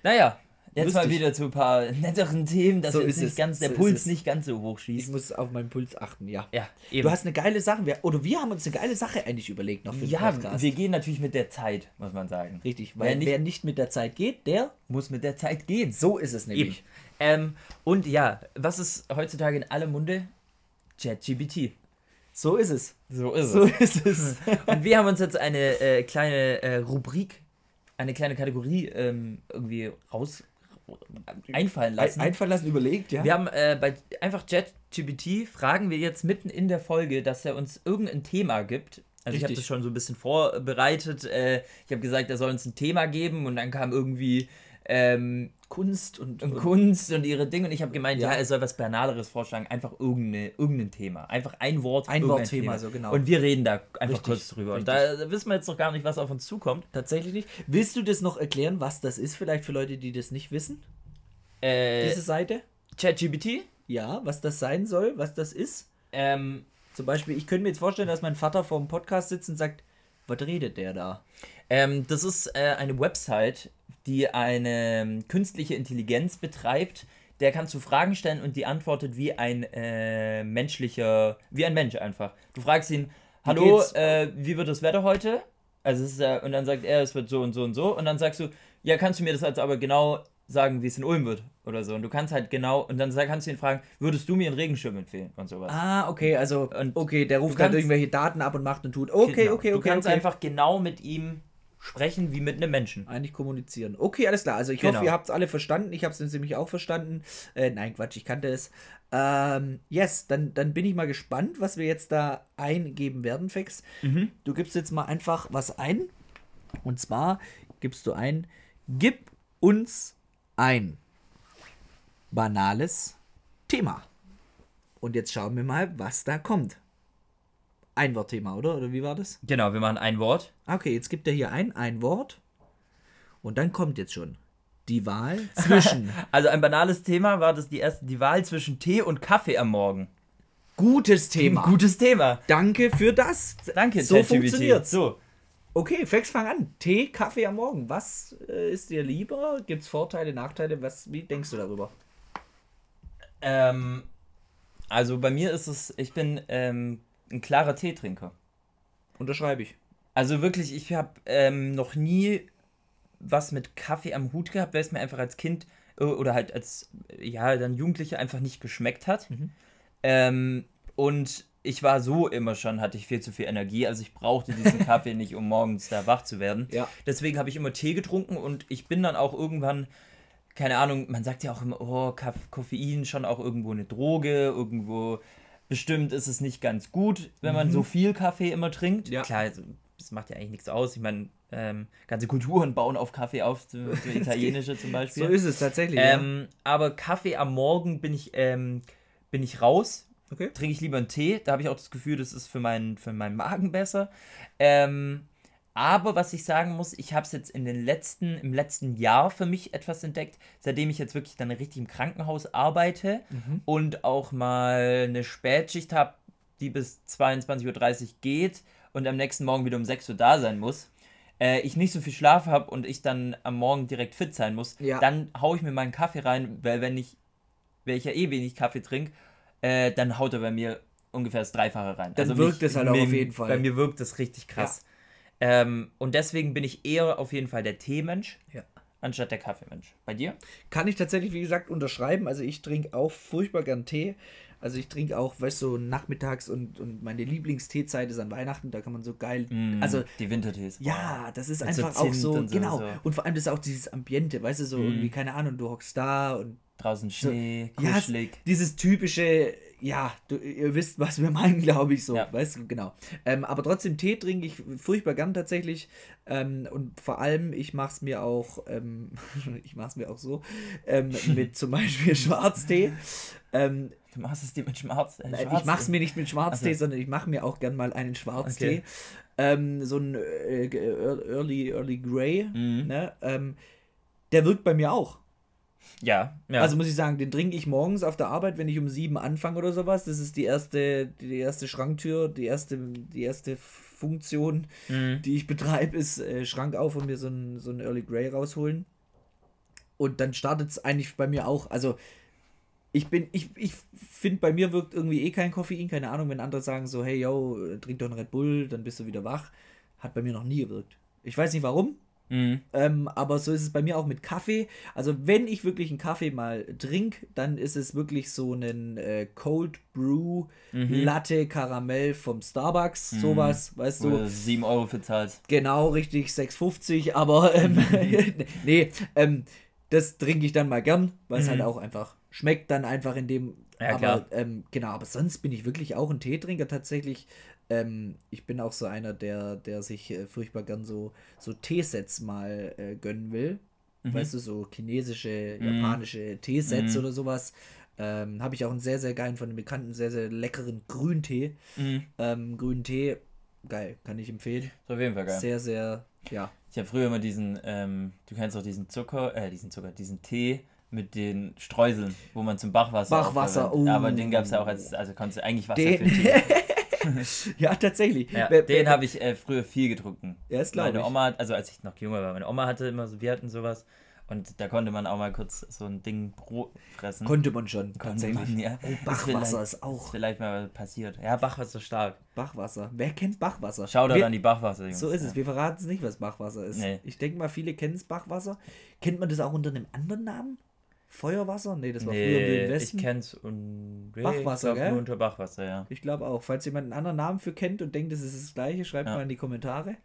Naja, jetzt mal Lustig. wieder zu ein paar netteren Themen, dass So jetzt nicht es, ganz, der so Puls nicht ganz so hoch Ich schießt. muss auf meinen Puls achten, ja. Ja, eben. Du hast eine geile Sache, oder wir haben uns eine geile Sache eigentlich überlegt noch für den ja, Podcast. wir gehen natürlich mit der Zeit, muss man sagen. Richtig, Wer weil nicht- wer nicht mit der Zeit geht, der, Muss mit der Zeit gehen. so ist es nämlich. Ähm, und ja, was ist heutzutage in aller Munde? ChatGPT. So ist es. So ist So ist es. Und wir haben uns jetzt eine äh, kleine äh, Rubrik, eine kleine Kategorie ähm, irgendwie raus einfallen lassen. Einfallen lassen, überlegt, ja. Wir haben äh, bei einfach ChatGPT fragen wir jetzt mitten in der Folge, dass er uns irgendein Thema gibt. Also ich habe Richtig. das schon so ein bisschen vorbereitet. Äh, ich habe gesagt, er soll uns ein Thema geben und dann kam irgendwie ähm, Kunst und, und Kunst und ihre Dinge und ich habe gemeint, ja. Ja. er soll was Banaleres vorschlagen, einfach irgendeine, irgendein Thema, einfach ein Wort, Ein Wortthema, so genau. Und wir reden da einfach Richtig, kurz drüber. Und richtig. da, da wissen wir jetzt noch gar nicht, was auf uns zukommt. Tatsächlich nicht. Willst du das noch erklären, was das ist, vielleicht für Leute, die das nicht wissen? Äh, Diese Seite? ChatGPT. Ja, was das sein soll, was das ist? Ähm, Zum Beispiel, ich könnte mir jetzt vorstellen, dass mein Vater vor dem Podcast sitzt und sagt, was redet der da? Ähm, das ist äh, eine Website, die eine ähm, künstliche Intelligenz betreibt. Der kannst du Fragen stellen und die antwortet wie ein äh, menschlicher, wie ein Mensch einfach. Du fragst ihn, hallo, geht's?" äh, wie wird das Wetter heute? Also es ist, äh, und dann sagt er, es wird so und so und so. Und dann sagst du, ja, kannst du mir das jetzt aber genau sagen, wie es in Ulm wird oder so. Und du kannst halt genau, und dann kannst du ihn fragen, würdest du mir einen Regenschirm empfehlen und sowas. Ah, okay, also, Und okay, der ruft du halt kannst- irgendwelche Daten ab und macht und tut. Okay, Genau. okay, Du okay. kannst okay. einfach genau mit ihm sprechen wie mit einem Menschen. Eigentlich kommunizieren. Okay, alles klar. Also ich Genau. hoffe, ihr habt es alle verstanden. Ich habe es nämlich auch verstanden. Äh, nein, Quatsch, ich kannte es. Ähm, yes, dann, dann bin ich mal gespannt, was wir jetzt da eingeben werden, Fex. Mhm. Du gibst jetzt mal einfach was ein. Und zwar gibst du ein, gib uns ein banales Thema. Und jetzt schauen wir mal, was da kommt. Einwortthema, oder? Oder wie war das? Genau, wir machen ein Wort. Okay, jetzt gibt er hier ein, ein Wort. Und dann kommt jetzt schon die Wahl zwischen Also ein banales Thema war das die erste, die Wahl zwischen Tee und Kaffee am Morgen. gutes Thema. Ein gutes Thema. Danke für das. Danke, So funktioniert's. So. Okay, Fex, fang an. Tee, Kaffee am Morgen. Was äh, ist dir lieber? Gibt es Vorteile, Nachteile? Was, wie denkst du darüber? Ähm, also bei mir ist es, ich bin ähm, ein klarer Teetrinker. Unterschreibe ich. Also wirklich, ich habe ähm, noch nie was mit Kaffee am Hut gehabt, weil es mir einfach als Kind äh, oder halt als ja dann Jugendliche einfach nicht geschmeckt hat. Mhm. Ähm, und ich war so immer schon, hatte ich viel zu viel Energie, also ich brauchte diesen Kaffee nicht, um morgens da wach zu werden. Ja. Deswegen habe ich immer Tee getrunken und ich bin dann auch irgendwann, keine Ahnung, man sagt ja auch immer, oh, Koffein schon auch irgendwo eine Droge, irgendwo bestimmt ist es nicht ganz gut, wenn man so viel Kaffee immer trinkt. Mhm. Ja. Klar, also, das macht ja eigentlich nichts aus. Ich meine, ähm, ganze Kulturen bauen auf Kaffee auf, so, so italienische zum Beispiel. So ist es tatsächlich. Ähm, aber Kaffee am Morgen bin ich, ähm, bin ich raus. ja. Okay. Trinke ich lieber einen Tee. Da habe ich auch das Gefühl, das ist für meinen, für meinen Magen besser. Ähm, aber was ich sagen muss, ich habe es jetzt in den letzten, im letzten Jahr für mich etwas entdeckt, seitdem ich jetzt wirklich dann richtig im Krankenhaus arbeite Mhm. und auch mal eine Spätschicht habe, die bis 22.30 Uhr geht und am nächsten Morgen wieder um 6 Uhr da sein muss. Äh, ich nicht so viel Schlaf habe und ich dann am Morgen direkt fit sein muss, Ja. dann haue ich mir meinen Kaffee rein, weil wenn ich, weil ich ja eh wenig Kaffee trinke, äh, dann haut er bei mir ungefähr das Dreifache rein. Dann also wirkt mich- es halt auch mir- auf jeden Fall. Bei mir wirkt es richtig krass. Ähm, und deswegen bin ich eher auf jeden Fall der Teemensch, Ja. anstatt der Kaffeemensch. Bei dir? Kann ich tatsächlich, wie gesagt, unterschreiben. Also ich trinke auch furchtbar gern Tee. Also ich trinke auch, weißt du, so nachmittags und, und meine Lieblingsteezeit ist an Weihnachten, da kann man so geil. Mm, also die Wintertees. ja, das ist so einfach auch Zimt so, und so, genau. so. Und vor allem das ist auch dieses Ambiente, weißt du, so irgendwie, keine Ahnung, du hockst da und Draußen Schnee, ja, kuschelig. dieses typische, ja, du, ihr wisst, was wir meinen, glaube ich so, Ja. weißt du, genau. Ähm, aber trotzdem Tee trinke ich furchtbar gern tatsächlich ähm, und vor allem, ich mache es mir auch, ähm, ich mache es mir auch so, ähm, mit zum Beispiel Schwarztee. Ähm, Du machst es dir mit Schwarz. Äh, Nein, ich mache es mir nicht mit Schwarztee, Ach so. sondern ich mache mir auch gern mal einen Schwarztee. Okay. Ähm, so ein äh, Early, Early Grey. Mhm. Ne? Der wirkt bei mir auch. Ja, ja. Also muss ich sagen, den trinke ich morgens auf der Arbeit, wenn ich um sieben anfange oder sowas. Das ist die erste, die erste Schranktür, die erste, die erste Funktion, Mhm. die ich betreibe, ist äh, Schrank auf und mir so ein, so ein Early Grey rausholen. Und dann startet es eigentlich bei mir auch. Also ich bin, ich, ich finde, bei mir wirkt irgendwie eh kein Koffein. Keine Ahnung, wenn andere sagen so, hey, yo, trink doch einen Red Bull, dann bist du wieder wach. Hat bei mir noch nie gewirkt. Ich weiß nicht warum, Mhm. ähm, aber so ist es bei mir auch mit Kaffee. Also wenn ich wirklich einen Kaffee mal trinke, dann ist es wirklich so ein äh, Cold Brew Mhm. Latte Karamell vom Starbucks, sowas, weißt du. du 7 Euro für zahlst. Genau, richtig, 6,50, aber ähm, nee, ähm, das trinke ich dann mal gern, weil es Mhm. halt auch einfach schmeckt dann einfach in dem. Ja, aber klar. ähm, genau, aber sonst bin ich wirklich auch ein Teetrinker tatsächlich. Ähm, ich bin auch so einer, der, der sich äh, furchtbar gern so, so Teesets mal äh, gönnen will. Mhm. Weißt du, so chinesische, japanische Teesets Mhm. oder sowas. Ähm, Habe ich auch einen sehr, sehr geilen von einem bekannten, sehr, sehr leckeren Grüntee. Mhm. Ähm, grünen Tee, geil, kann ich empfehlen. Ist auf jeden Fall geil. Sehr, sehr, ja. Ich habe früher immer diesen, ähm, du kennst auch diesen Zucker, äh, diesen Zucker, diesen Tee mit den Streuseln, wo man zum Bachwasser. Bachwasser, oh. Aber den gab es ja auch als, also konntest du eigentlich Wasser Den- für Tee. ja, tatsächlich. Ja, Wer- den habe ich äh, früher viel getrunken. Ja, glaube Meine ich. Oma, hat- also als ich noch jünger war, meine Oma hatte immer so, wir hatten sowas und da konnte man auch mal kurz so ein Ding Brot fressen. Konnte man schon, Konnte man, ja. Oh, Ist Bachwasser vielleicht- ist auch. Vielleicht mal passiert. Ja, Bachwasser stark. Bachwasser. Wer kennt Bachwasser? Schau da an die Bachwasser, Jungs. So ist es. Wir verraten es nicht, was Bachwasser ist. Nee. Ich denke mal, viele kennen es Bachwasser. Kennt man das auch unter einem anderen Namen? Feuerwasser? Nee, das war früher im Nee, Westen. ich kenn's und nee, Bachwasser, ich gell? nur unter Bachwasser, ja. Ich glaube auch. Falls jemand einen anderen Namen für kennt und denkt, es ist das gleiche, schreibt Ja. mal in die Kommentare.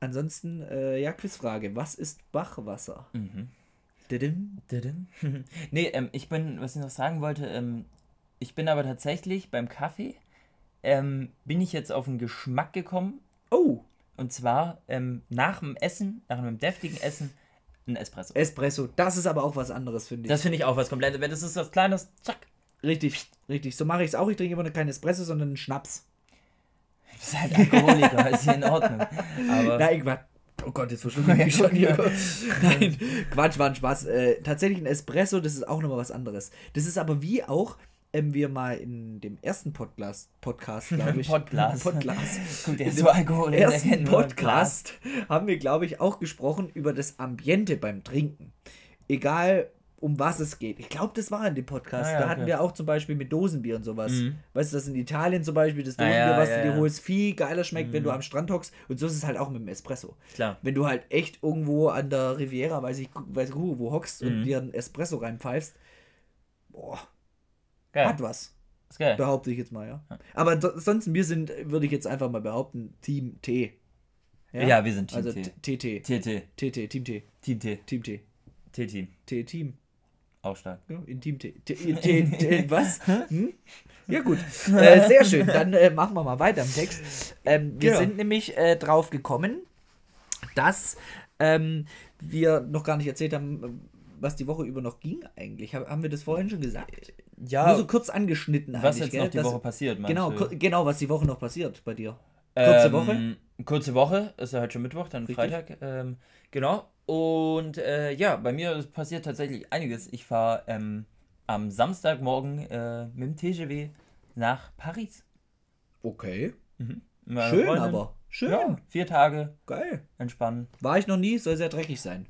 Ansonsten, äh, ja, Quizfrage. Was ist Bachwasser? Mhm. Didim. nee, ähm, ich bin, was ich noch sagen wollte, ähm, ich bin aber tatsächlich beim Kaffee, ähm, bin ich jetzt auf einen Geschmack gekommen. Oh, Und zwar ähm, nach dem Essen, nach einem deftigen Essen, ein Espresso. Espresso. Das ist aber auch was anderes, finde ich. Das finde ich auch was komplett. Wenn das ist was Kleines, zack. Richtig, richtig. So mache ich es auch. Ich trinke immer keinen Espresso, sondern einen Schnaps. Du bist halt Alkoholiker, ist hier in Ordnung. Aber Nein, Quatsch. Oh Gott, jetzt verschlucke ich mich schon hier. Nein, Quatsch, war ein Spaß. Äh, tatsächlich ein Espresso, das ist auch nochmal was anderes. Das ist aber wie auch, ähm, wir mal in dem ersten Podcast, Podcast glaube ich. Podglas. Podglas. Gut, der ist so Alkoholiker, der ersten Podcast haben wir, glaube ich, auch gesprochen über das Ambiente beim Trinken. Egal, um was es geht. Ich glaube, das war in dem Podcast. Ah, ja, da hatten okay. wir auch zum Beispiel mit Dosenbier und sowas. Mhm. Weißt du, dass in Italien zum Beispiel das Ah, Dosenbier, ja, was ja, du dir. Mhm. holst, viel geiler schmeckt, wenn du am Strand hockst. Und so ist es halt auch mit dem Espresso. Klar. Wenn du halt echt irgendwo an der Riviera, weiß ich, weiß ich wo hockst und Mhm. dir einen Espresso reinpfeifst, boah, Geil. hat was. Ist geil. Behaupte ich jetzt mal, ja. Aber so- sonst, wir sind, würde ich jetzt einfach mal behaupten, Team T. Ja, wir sind Team also T. TT. TT. TT, Team T. Team T. Team T. T-Team. T-Team. Auch stark. Ja, Intim was? Hm? Ja, gut. Äh, sehr schön. Dann äh, machen wir mal weiter im Text. Ähm, wir Ja. sind nämlich äh, drauf gekommen, dass ähm, wir noch gar nicht erzählt haben, was die Woche über noch ging eigentlich. Hab, haben wir das vorhin schon gesagt? Ja, Nur so kurz angeschnitten was jetzt gell? noch die Das- Woche passiert, Genau, du? genau, was die Woche noch passiert bei dir. Kurze Woche? Kurze Woche, ist ja heute schon Mittwoch, dann Richtig. Freitag. Ähm, genau. Und äh, ja, bei mir passiert tatsächlich einiges. Ich fahre ähm, am Samstagmorgen äh, mit dem TGW nach Paris. Okay. Mhm. Schön aber. Schön. Ja, vier Tage Geil. entspannen. War ich noch nie, soll sehr dreckig sein.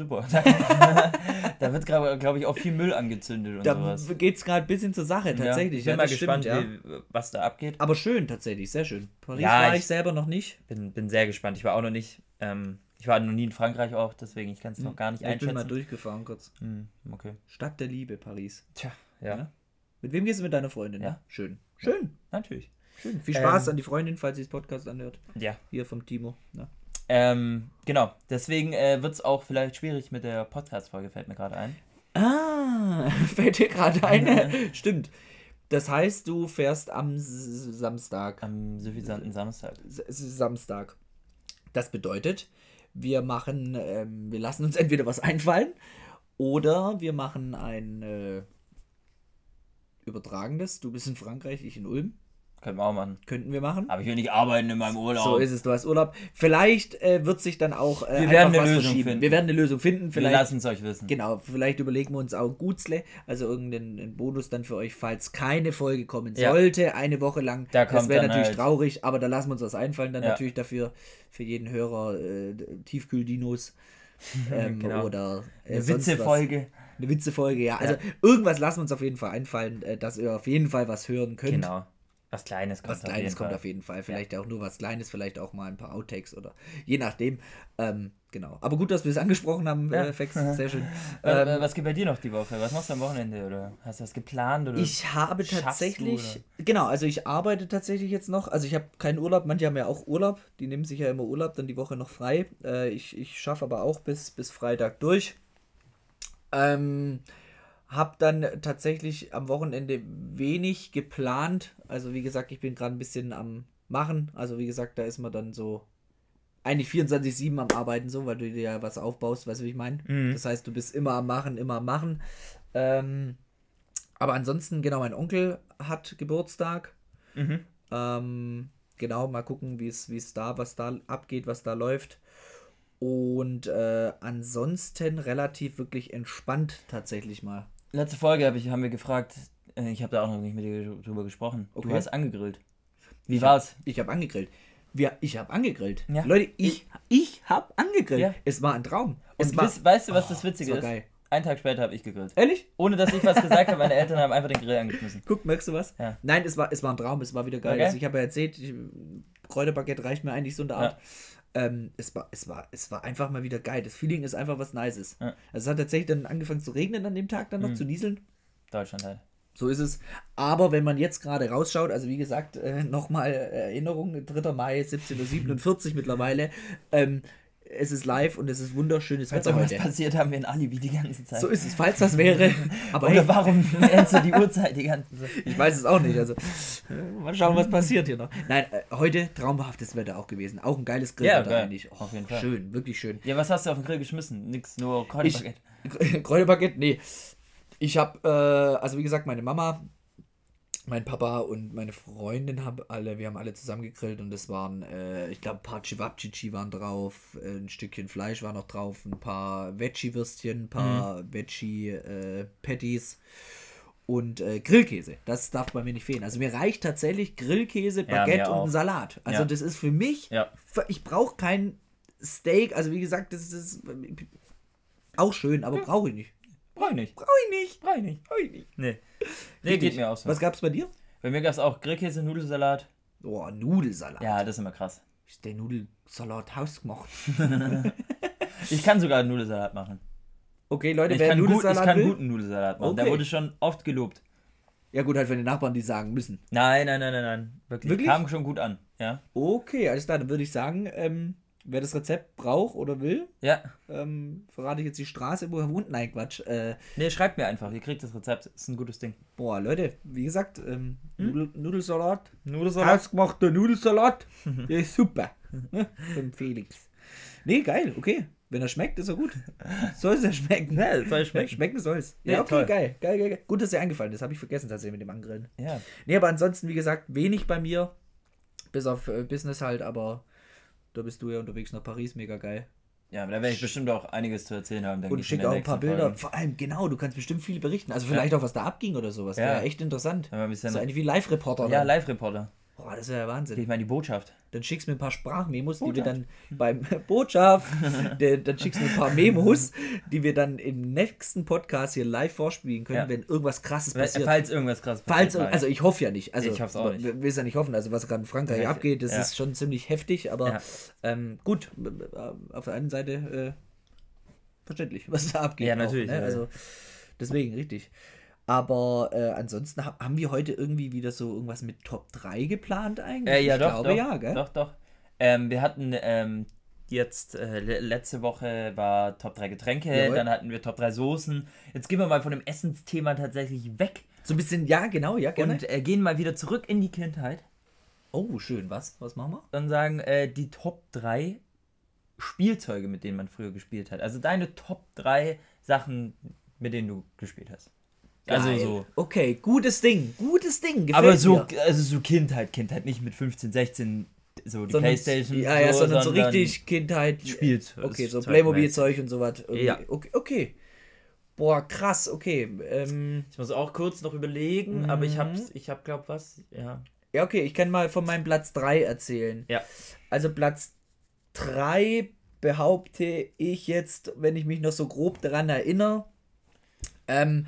Super. da wird, glaube ich, auch viel Müll angezündet und da sowas. Da geht es gerade ein bisschen zur Sache, tatsächlich. Ich bin ja, mal gespannt, stimmt, wie, was da abgeht. Aber schön, tatsächlich, sehr schön. Paris Ja, war ich- ich selber noch nicht. Bin, bin sehr gespannt. Ich war auch noch nicht. Ähm, ich war noch nie in Frankreich auch, deswegen ich kann es noch gar nicht Ja, ich bin mal einschätzen. durchgefahren kurz. Hm, okay. Stadt der Liebe, Paris. Tja, ja, Ja. Mit wem gehst du mit deiner Freundin? Ja. Schön. Schön. natürlich. Schön. Viel Spaß Ähm, an die Freundin, falls sie das Podcast anhört. Ja. Hier vom Timo. Ja. Ähm, genau. Deswegen äh, wird es auch vielleicht schwierig mit der Podcast-Folge, fällt mir gerade ein. Ah, fällt dir gerade ein. Stimmt. Das heißt, du fährst am S Samstag. Am suffisanten Samstag. S- Samstag. Das bedeutet, wir machen, ähm, wir lassen uns entweder was einfallen oder wir machen ein äh, übertragendes. Du bist in Frankreich, ich in Ulm. Können wir auch machen. Könnten wir machen. Aber ich will nicht arbeiten in meinem Urlaub. So ist es, du hast Urlaub. Vielleicht äh, wird sich dann auch äh, Wir werden eine Lösung finden. Wir werden eine Lösung finden. wir Vielleicht, lassen es euch wissen. genau, vielleicht überlegen wir uns auch ein Gutzle, also irgendeinen einen Bonus dann für euch, falls keine Folge kommen Ja. sollte, eine Woche lang. Da das wäre natürlich halt- traurig, aber da lassen wir uns was einfallen, dann Ja. natürlich dafür für jeden Hörer äh, Tiefkühldinos ähm, Genau. oder äh, Eine. Witzefolge. Eine Witzefolge, ja. Also irgendwas lassen wir uns auf jeden Fall einfallen, äh, dass ihr auf jeden Fall was hören könnt. Genau. Was Kleines kommt Was Kleines auf jeden kommt Fall. auf jeden Fall. Vielleicht auch nur was Kleines, vielleicht auch mal ein paar Outtakes oder je nachdem. Ähm, genau. Aber gut, dass wir es angesprochen haben, Ja. äh, Fex. Sehr schön. Äh, Ähm, äh, was geht bei dir noch die Woche? Was machst du am Wochenende? Oder hast du was geplant? Oder? ich habe schaffst du, tatsächlich, genau, also ich arbeite tatsächlich jetzt noch. Also ich habe keinen Urlaub, manche haben ja auch Urlaub, die nehmen sich ja immer Urlaub, dann die Woche noch frei. Äh, ich ich schaffe aber auch bis, bis Freitag durch. Ähm, hab dann tatsächlich am Wochenende wenig geplant. Also wie gesagt, ich bin gerade ein bisschen am Machen. Also wie gesagt, da ist man dann so eigentlich 24-7 am Arbeiten, so, weil du dir ja was aufbaust, weißt du, wie ich meine? Mhm. Das heißt, du bist immer am Machen, immer am Machen. Ähm, aber ansonsten, genau, mein Onkel hat Geburtstag. Mhm. Ähm, genau, mal gucken, wie es wie es da, was da abgeht, was da läuft. Und äh, ansonsten relativ wirklich entspannt tatsächlich mal. Letzte Folge hab ich, haben wir gefragt, äh, ich habe da auch noch nicht mit dir drüber gesprochen. Okay. Du hast angegrillt. Wie Ich war's? Ich habe angegrillt. Wir, ich habe angegrillt. Ja. Leute, ich, ich habe angegrillt. Ja. Es war ein Traum. Und es war, weißt du, was das Oh, Witzige es war ist? geil. Einen Tag später habe ich gegrillt. Ehrlich? Ohne dass ich was gesagt habe, meine Eltern haben einfach den Grill angeschmissen. Guck, merkst du was? Ja. Nein, es war, es war ein Traum, es war wieder geil. Okay. Also ich habe ja erzählt, ich, Kräuterbaguette reicht mir eigentlich so in der Art. Ähm, es, war, es, war, es war einfach mal wieder geil. Das Feeling ist einfach was Nices. Ja. Also es hat tatsächlich dann angefangen zu regnen an dem Tag dann noch, Mhm. zu nieseln. Deutschland halt. So ist es. Aber wenn man jetzt gerade rausschaut, also wie gesagt, äh, nochmal Erinnerung, 3. Mai, 17.47 Uhr mittlerweile. Ähm, es ist live und es ist wunderschönes Falls Wetter irgendwas heute. passiert, haben wir ein Alibi die ganze Zeit. So ist es, falls das wäre. Aber Oder hey, warum nennst du die Uhrzeit die ganze Zeit? Ich weiß es auch nicht. Also, mal schauen, was passiert hier noch. Nein, äh, heute traumhaftes Wetter auch gewesen. Auch ein geiles Grillwetter geil. eigentlich. Oh, Auf jeden Fall. Schön, wirklich schön. Ja, was hast du auf den Grill geschmissen? Nix, nur Kräuterbaguette. Kräuterbaguette? Nee. Ich habe, äh, also wie gesagt, meine Mama, mein Papa und meine Freundin haben alle, wir haben alle zusammen gegrillt und es waren, äh, ich glaube, ein paar Chivapchichi waren drauf, äh, ein Stückchen Fleisch war noch drauf, ein paar Veggie-Würstchen, ein paar Veggie-Patties. und äh, Grillkäse. Das darf bei mir nicht fehlen. Also mir reicht tatsächlich Grillkäse, Ja, Baguette mir und ein Salat. Also Ja. das ist für mich, Ja. ich brauche kein Steak. Also wie gesagt, das ist auch schön, aber brauche ich nicht. Brauch ich nicht. Brauche ich nicht. Brauch ich nicht. Brauche ich nicht. Nee. Nee, Richtig. geht mir auch so. Was gab's bei dir? Bei mir gab es auch Grillkäse, Nudelsalat. Oh, Nudelsalat. Ja, das ist immer krass. Ist der Nudelsalat hausgemacht? Ich kann sogar Nudelsalat machen. Okay, Leute, Ich wer kann, gut, ich Nudelsalat kann will? guten Nudelsalat machen. Der Okay. wurde schon oft gelobt. Ja gut, halt für die Nachbarn, die sagen müssen. Nein, nein, nein, nein, nein. Wirklich. Wirklich? Kam schon gut an. Ja. Okay, alles klar, dann würde ich sagen, ähm, wer das Rezept braucht oder will, Ja. ähm, verrate ich jetzt die Straße, wo er wohnt. Nein, Quatsch. Äh, Nee, schreibt mir einfach. Ihr kriegt das Rezept. Ist ein gutes Ding. boah, Leute, wie gesagt, ähm, Nudel, Nudelsalat. Nudelsalat? Hausgemachter Nudelsalat. Der ist super. Ne? Von Felix. Nee, geil, okay. Wenn er schmeckt, ist er gut. Soll es ja schmecken. Ja, soll schmecken. Schmecken soll es. Ja, okay, toll. geil. Geil, geil, geil. Gut, dass dir eingefallen ist. Habe ich vergessen tatsächlich mit dem Angrillen. Ja. Nee, aber ansonsten, wie gesagt, wenig bei mir. Bis auf äh, Business halt, aber da bist du ja unterwegs nach Paris, mega geil. Ja, aber da werde ich bestimmt auch einiges zu erzählen haben. Und ich, in schick der auch ein paar Bilder. Folge. Vor allem, genau, du kannst bestimmt viel berichten. Also vielleicht auch, was da abging oder sowas. Ja. Echt interessant. Bisschen So eigentlich wie Live-Reporter. ja. Live-Reporter. Boah, das wäre ja Wahnsinn. Ich meine, die Botschaft. Dann schickst du mir ein paar Sprachmemos, die wir dann beim Botschaft, der, dann schickst du mir ein paar Memos, die wir dann im nächsten Podcast hier live vorspielen können, Ja. wenn irgendwas krasses passiert. Falls irgendwas krass Falls, passiert, also ich hoffe ja nicht. Also, Ich hoff's auch nicht. Wir will es ja nicht hoffen. Also was gerade in Frankreich Ja, abgeht, das ja. ist schon ziemlich heftig, aber ähm, gut, auf der einen Seite äh, verständlich, was da abgeht. Ja, natürlich, Auch, ne? Also deswegen, richtig. Aber äh, ansonsten ha haben wir heute irgendwie wieder so irgendwas mit Top 3 geplant eigentlich? Äh, ja, ich doch, glaube doch, ja, gell? doch, doch. Ähm, wir hatten ähm, jetzt, äh, le- letzte Woche war Top 3 Getränke, Jawohl. dann hatten wir Top 3 Soßen. Jetzt gehen wir mal von dem Essensthema tatsächlich weg So ein bisschen, ja, genau, ja, gerne. und äh, gehen mal wieder zurück in die Kindheit oh, schön, was? Was machen wir? und sagen äh, die Top 3 Spielzeuge, mit denen man früher gespielt hat. Also deine Top 3 Sachen, mit denen du gespielt hast. Also so. Okay, gutes Ding, gutes Ding. Gefällt Aber so, mir. also so Kindheit, Kindheit, nicht mit 15, 16, so die Sondern- Playstation. Ja, ja, sondern so richtig Kindheit. Spielzeug. Okay, so Zeug Playmobil-Zeug und so was. Ja. Okay, okay. Boah, krass, okay. Ähm, Ich muss auch kurz noch überlegen, aber ich Mhm. hab's, ich hab glaub was, ja. ja, okay, ich kann mal von meinem Platz 3 erzählen. Ja. Also Platz 3 behaupte ich jetzt, wenn ich mich noch so grob daran erinnere, ähm,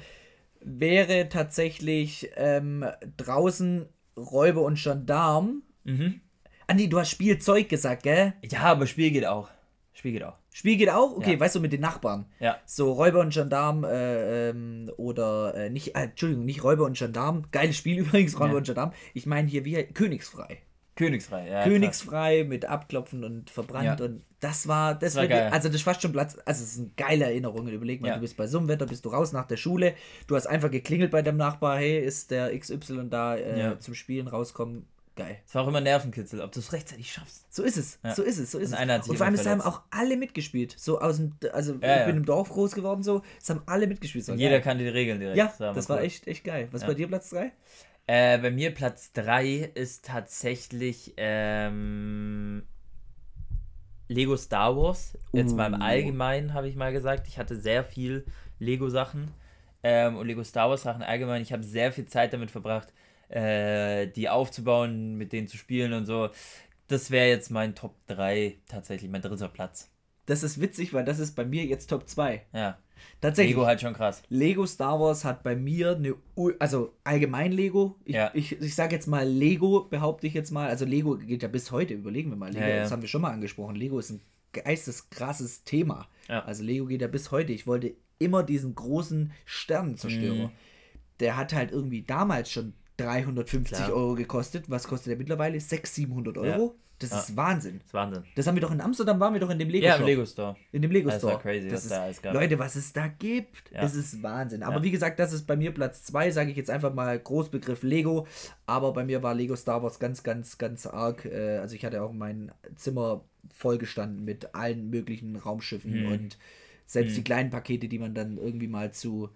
wäre tatsächlich ähm, draußen Räuber und Gendarm. Mhm. Ah nee, du hast Spielzeug gesagt, gell? Ja, aber Spiel geht auch. Spiel geht auch. Spiel geht auch? Okay, Ja. weißt du, mit den Nachbarn. Ja. So Räuber und Gendarm äh, ähm, oder äh, nicht, äh, Entschuldigung, nicht Räuber und Gendarm. Geiles Spiel übrigens, Räuber Ja. und Gendarm. Ich meine hier wie Königsfrei. Königsfrei, ja. Königsfrei mit Abklopfen und verbrannt Ja. und das war, das, Das war war geil. also das fast schon Platz, also es sind geile Erinnerungen. Überleg mal, Ja. du bist bei so einem Wetter, bist du raus nach der Schule, du hast einfach geklingelt bei deinem Nachbar, hey, ist der XY da äh, Ja. zum Spielen rauskommen, geil. Es war auch immer Nervenkitzel, ob du es rechtzeitig schaffst. So ist es, so ist es, so ist Und es. Und vor allem, es haben auch alle mitgespielt. So aus dem, also ich bin im Dorf groß geworden, so, es haben alle mitgespielt. So jeder kannte die Regeln direkt. Ja, war das cool. war echt, echt geil. Was bei dir Platz 3? Äh, bei mir Platz 3 ist tatsächlich ähm, Lego Star Wars. Jetzt mal im Uh. Allgemeinen habe ich mal gesagt. Ich hatte sehr viel Lego-Sachen ähm, und Lego Star Wars-Sachen allgemein. Ich habe sehr viel Zeit damit verbracht, äh, die aufzubauen, mit denen zu spielen und so. Das wäre jetzt mein Top 3 tatsächlich, mein dritter Platz. Das ist witzig, weil das ist bei mir jetzt Top 2. Ja, Tatsächlich. Lego halt schon krass. Lego Star Wars hat bei mir eine, also allgemein Lego, ich, Ja. ich, ich sage jetzt mal Lego, behaupte ich jetzt mal, also Lego geht ja bis heute, überlegen wir mal, Lego, Ja, ja. das haben wir schon mal angesprochen, Lego ist ein geisteskrasses Thema. Also Lego geht ja bis heute, ich wollte immer diesen großen Sternenzerstörer. Mhm. Der hat halt irgendwie damals schon 350 Klar. Euro gekostet, was kostet der mittlerweile? 600, 700 Euro? Das Ja. ist Wahnsinn. Das ist Wahnsinn. Das haben wir doch in Amsterdam, waren wir doch in dem Lego Ja, im Lego Store. In dem Lego Das war crazy, das was ist, da alles gab. Leute, was es da gibt, Ja. das ist Wahnsinn. Aber Ja. wie gesagt, das ist bei mir Platz 2, sage ich jetzt einfach mal Großbegriff Lego. Aber bei mir war Lego Star Wars ganz, ganz, ganz arg. Äh, also ich hatte auch mein Zimmer vollgestanden mit allen möglichen Raumschiffen Mhm. und selbst Mhm. die kleinen Pakete, die man dann irgendwie mal zu,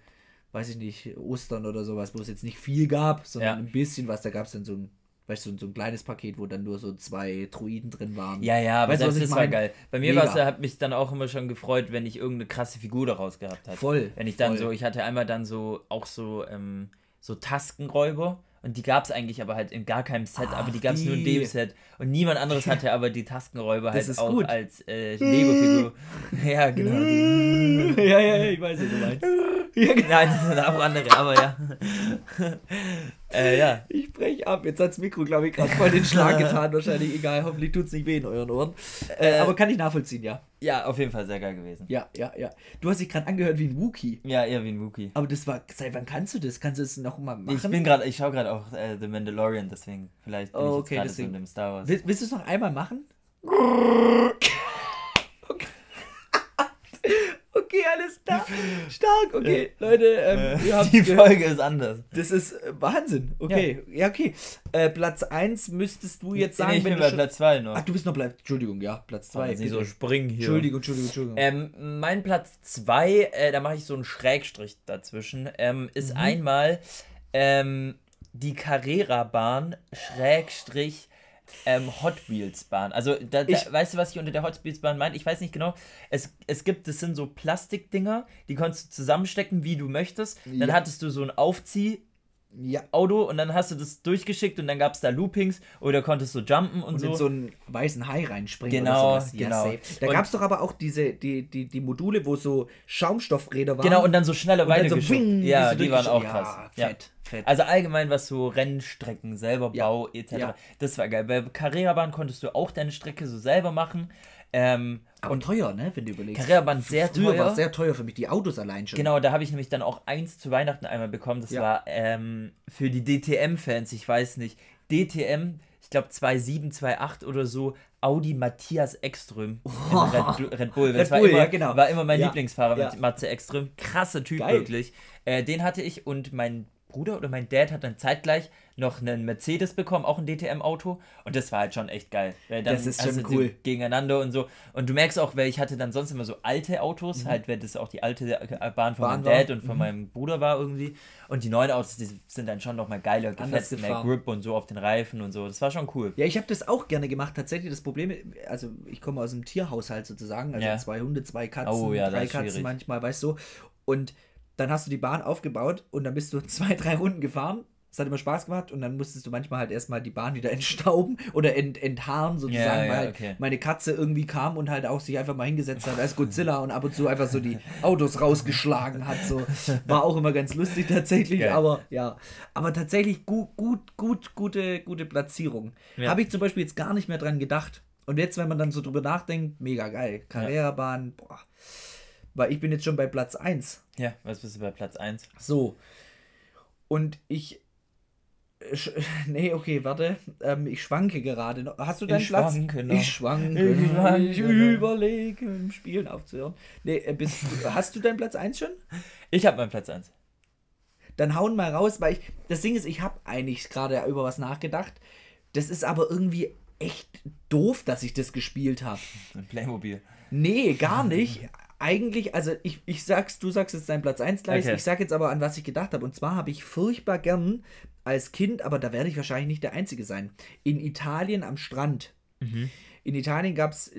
weiß ich nicht, Ostern oder sowas, wo es jetzt nicht viel gab, sondern Ja. ein bisschen was. Da gab es dann so ein, weißt du, so ein kleines Paket, wo dann nur so zwei Druiden drin waren. Ja, ja, aber Weißt ich das war geil. Bei mir Mega. war's, hat mich dann auch immer schon gefreut, wenn ich irgendeine krasse Figur daraus gehabt habe. Voll, Wenn ich dann voll. so, ich hatte einmal dann so, auch so, ähm, so Taskenräuber und die gab es eigentlich aber halt in gar keinem Set, aber die Ach, gab es nur in dem Set und niemand anderes hatte aber die Taskenräuber Das halt auch gut. als äh, Lego-Figur. ja, genau. Die, ja, ja, ja, ich weiß, was du meinst. Ja, genau. nein, das sind auch andere, aber ja. Äh, ja. Ich brech ab. Jetzt hat das Mikro, glaube ich, gerade voll den Schlag getan. Wahrscheinlich egal. Hoffentlich tut es nicht weh in euren Ohren. Äh, Äh, aber kann ich nachvollziehen, ja. Ja, auf jeden Fall sehr geil gewesen. Ja, ja, ja. Du hast dich gerade angehört wie ein Wookie. Ja, eher wie ein Wookie. Aber das war. Seit wann kannst du das? Kannst du es noch mal machen? Ich bin gerade, ich schaue gerade auch äh, The Mandalorian, deswegen vielleicht bin Oh, ich okay, gerade so in dem Star Wars. Will, willst du es noch einmal machen? Okay. okay, alles klar. Stark, okay. Leute, ähm, habt Die. Folge ist anders. Das ist äh, Wahnsinn. Okay, ja, okay. Äh, Platz 1 müsstest du jetzt sagen, nee, ich wenn bin du bei Platz 2 noch. Ach, du bist noch Platz. Entschuldigung, ja, Platz 2. Jetzt nicht so springen hier. Entschuldigung, Entschuldigung, Entschuldigung. Ähm, mein Platz 2, äh, da mache ich so einen Schrägstrich dazwischen, ähm, ist Mhm. einmal ähm, die Carrera-Bahn, Schrägstrich, ähm, Hot Wheels-Bahn. Also, da, da, Ich- weißt du, was ich unter der Hot Wheels-Bahn meine? Ich weiß nicht genau. Es, es gibt, das sind so Plastikdinger, die konntest du zusammenstecken, wie du möchtest. Dann Ja. hattest du so ein Aufzieh. Ja. Auto und dann hast du das durchgeschickt und dann gab es da Loopings oder konntest du jumpen und, Und so. in so einen weißen Hai reinspringen Genau, oder sowas. Ja, genau. safe. Da Und- gab es doch aber auch diese, die, die, die Module, wo so Schaumstoffräder waren. genau, und dann so schneller Und weitergeschubst. wing, ja, die waren auch krass. Ja, fett, fett. Also allgemein, was so Rennstrecken selber Ja. Bau etc. Ja. Das war geil. Bei Carrera-Bahn konntest du auch deine Strecke so selber machen. Ähm, aber teuer, ne, wenn du überlegst. Carrera-Bahn sehr Früher war teuer. es sehr teuer für mich, die Autos allein schon. Genau, da habe ich nämlich dann auch eins zu Weihnachten einmal bekommen. Das Ja. war ähm, für die DTM-Fans, ich weiß nicht. DTM, ich glaube 2.7, 2.8 oder so, Audi Matthias Ekström in Red, Red Bull. Red Das war, Bull, immer, ja, genau. war immer mein Ja, Lieblingsfahrer ja. mit Matze Ekström. Krasser Typ, Geil. wirklich. Äh, den hatte ich und mein Bruder oder mein Dad hat dann zeitgleich noch einen Mercedes bekommen, auch ein DTM-Auto. Und das war halt schon echt geil. Weil dann Das ist schon cool. Gegeneinander und so. Und du merkst auch, weil ich hatte dann sonst immer so alte Autos, halt, weil das auch die alte äh, Bahn von Mhm. Bahn meinem war. Dad und von meinem Bruder war irgendwie. Und die neuen Autos, die sind dann schon nochmal geiler, gefetzt, mehr. Grip und so auf den Reifen und so. Das war schon cool. Ja, ich habe das auch gerne gemacht. Tatsächlich das Problem, also ich komme aus einem Tierhaushalt sozusagen, also Ja. zwei Hunde, zwei Katzen, Oh ja, drei Katzen schwierig. manchmal, weißt du. Und dann hast du die Bahn aufgebaut und dann bist du zwei, drei Runden gefahren. Es hat immer Spaß gemacht und dann musstest du manchmal halt erstmal die Bahn wieder entstauben oder ent, enthaaren sozusagen, Ja, ja, weil halt okay. meine Katze irgendwie kam und halt auch sich einfach mal hingesetzt hat als Godzilla und ab und zu einfach so die Autos rausgeschlagen hat. So. War auch immer ganz lustig tatsächlich, Geil. aber ja. Aber tatsächlich gut, gut, gut, gute, gute Platzierung. Ja. Habe ich zum Beispiel jetzt gar nicht mehr dran gedacht. Und jetzt, wenn man dann so drüber nachdenkt, mega geil. Karrierebahn, boah. Weil ich bin jetzt schon bei Platz 1. Ja, was bist du bei Platz 1? So. Und ich. äh, Nee, okay, warte. Ähm, ich schwanke gerade. noch. Hast du deinen Ich Platz? schwanke noch. Ich schwanke. Ich schwanke Ich überlege, im Spielen aufzuhören. Nee, äh, bist, hast du deinen Platz 1 schon? Ich habe meinen Platz 1. Dann hauen mal raus, weil ich. Das Ding ist, ich habe eigentlich gerade über was nachgedacht. Das ist aber irgendwie echt doof, dass ich das gespielt habe. Playmobil. Nee, gar nicht. Eigentlich, also ich, ich sag's, du sagst jetzt deinen Platz 1 gleich. Okay. Ich sag jetzt aber, an was ich gedacht habe. Und zwar habe ich furchtbar gern als Kind, aber da werde ich wahrscheinlich nicht der Einzige sein, in Italien am Strand. In Italien gab es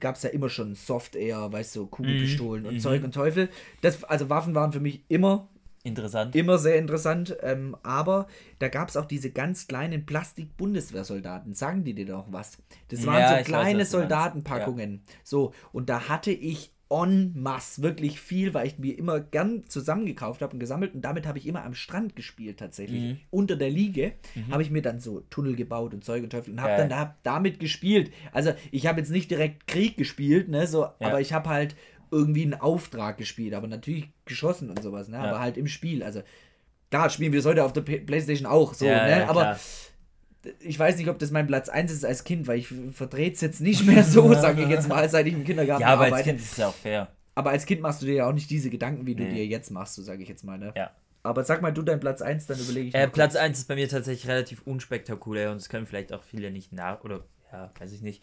gab's ja immer schon Soft Air, weißt du, Kugelpistolen und Zeug und Teufel. Das, also Waffen waren für mich immer Interessant. immer sehr interessant, ähm, aber da gab es auch diese ganz kleinen Plastik-Bundeswehrsoldaten. Sagen die dir doch was? Das waren Ja, so weiß, kleine meinst. Soldatenpackungen. So, und da hatte ich en masse wirklich viel, weil ich mir immer gern zusammengekauft habe und gesammelt und damit habe ich immer am Strand gespielt tatsächlich. Mhm. Unter der Liege habe ich mir dann so Tunnel gebaut und Zeug und Teufel und habe Geil. dann da, damit gespielt. Also ich habe jetzt nicht direkt Krieg gespielt, ne, so, Ja. aber ich habe halt irgendwie einen Auftrag gespielt, aber natürlich geschossen und sowas, ne, Ja. aber halt im Spiel. Also klar, spielen wir das heute auf der Playstation auch so, Ja, ne, ja, aber klar. Ich weiß nicht, ob das mein Platz 1 ist als Kind, weil ich verdrehe es jetzt nicht mehr so, sage ich jetzt mal, seit ich im Kindergarten Ja, aber als arbeite. Kind ist es ja auch fair. Aber als Kind machst du dir ja auch nicht diese Gedanken, wie du Nee. dir jetzt machst, so sage ich jetzt mal, ne? Ja. Aber sag mal du dein Platz 1, dann überlege ich Äh, Platz kurz. 1 ist bei mir tatsächlich relativ unspektakulär und das können vielleicht auch viele nicht nach oder ja, weiß ich nicht.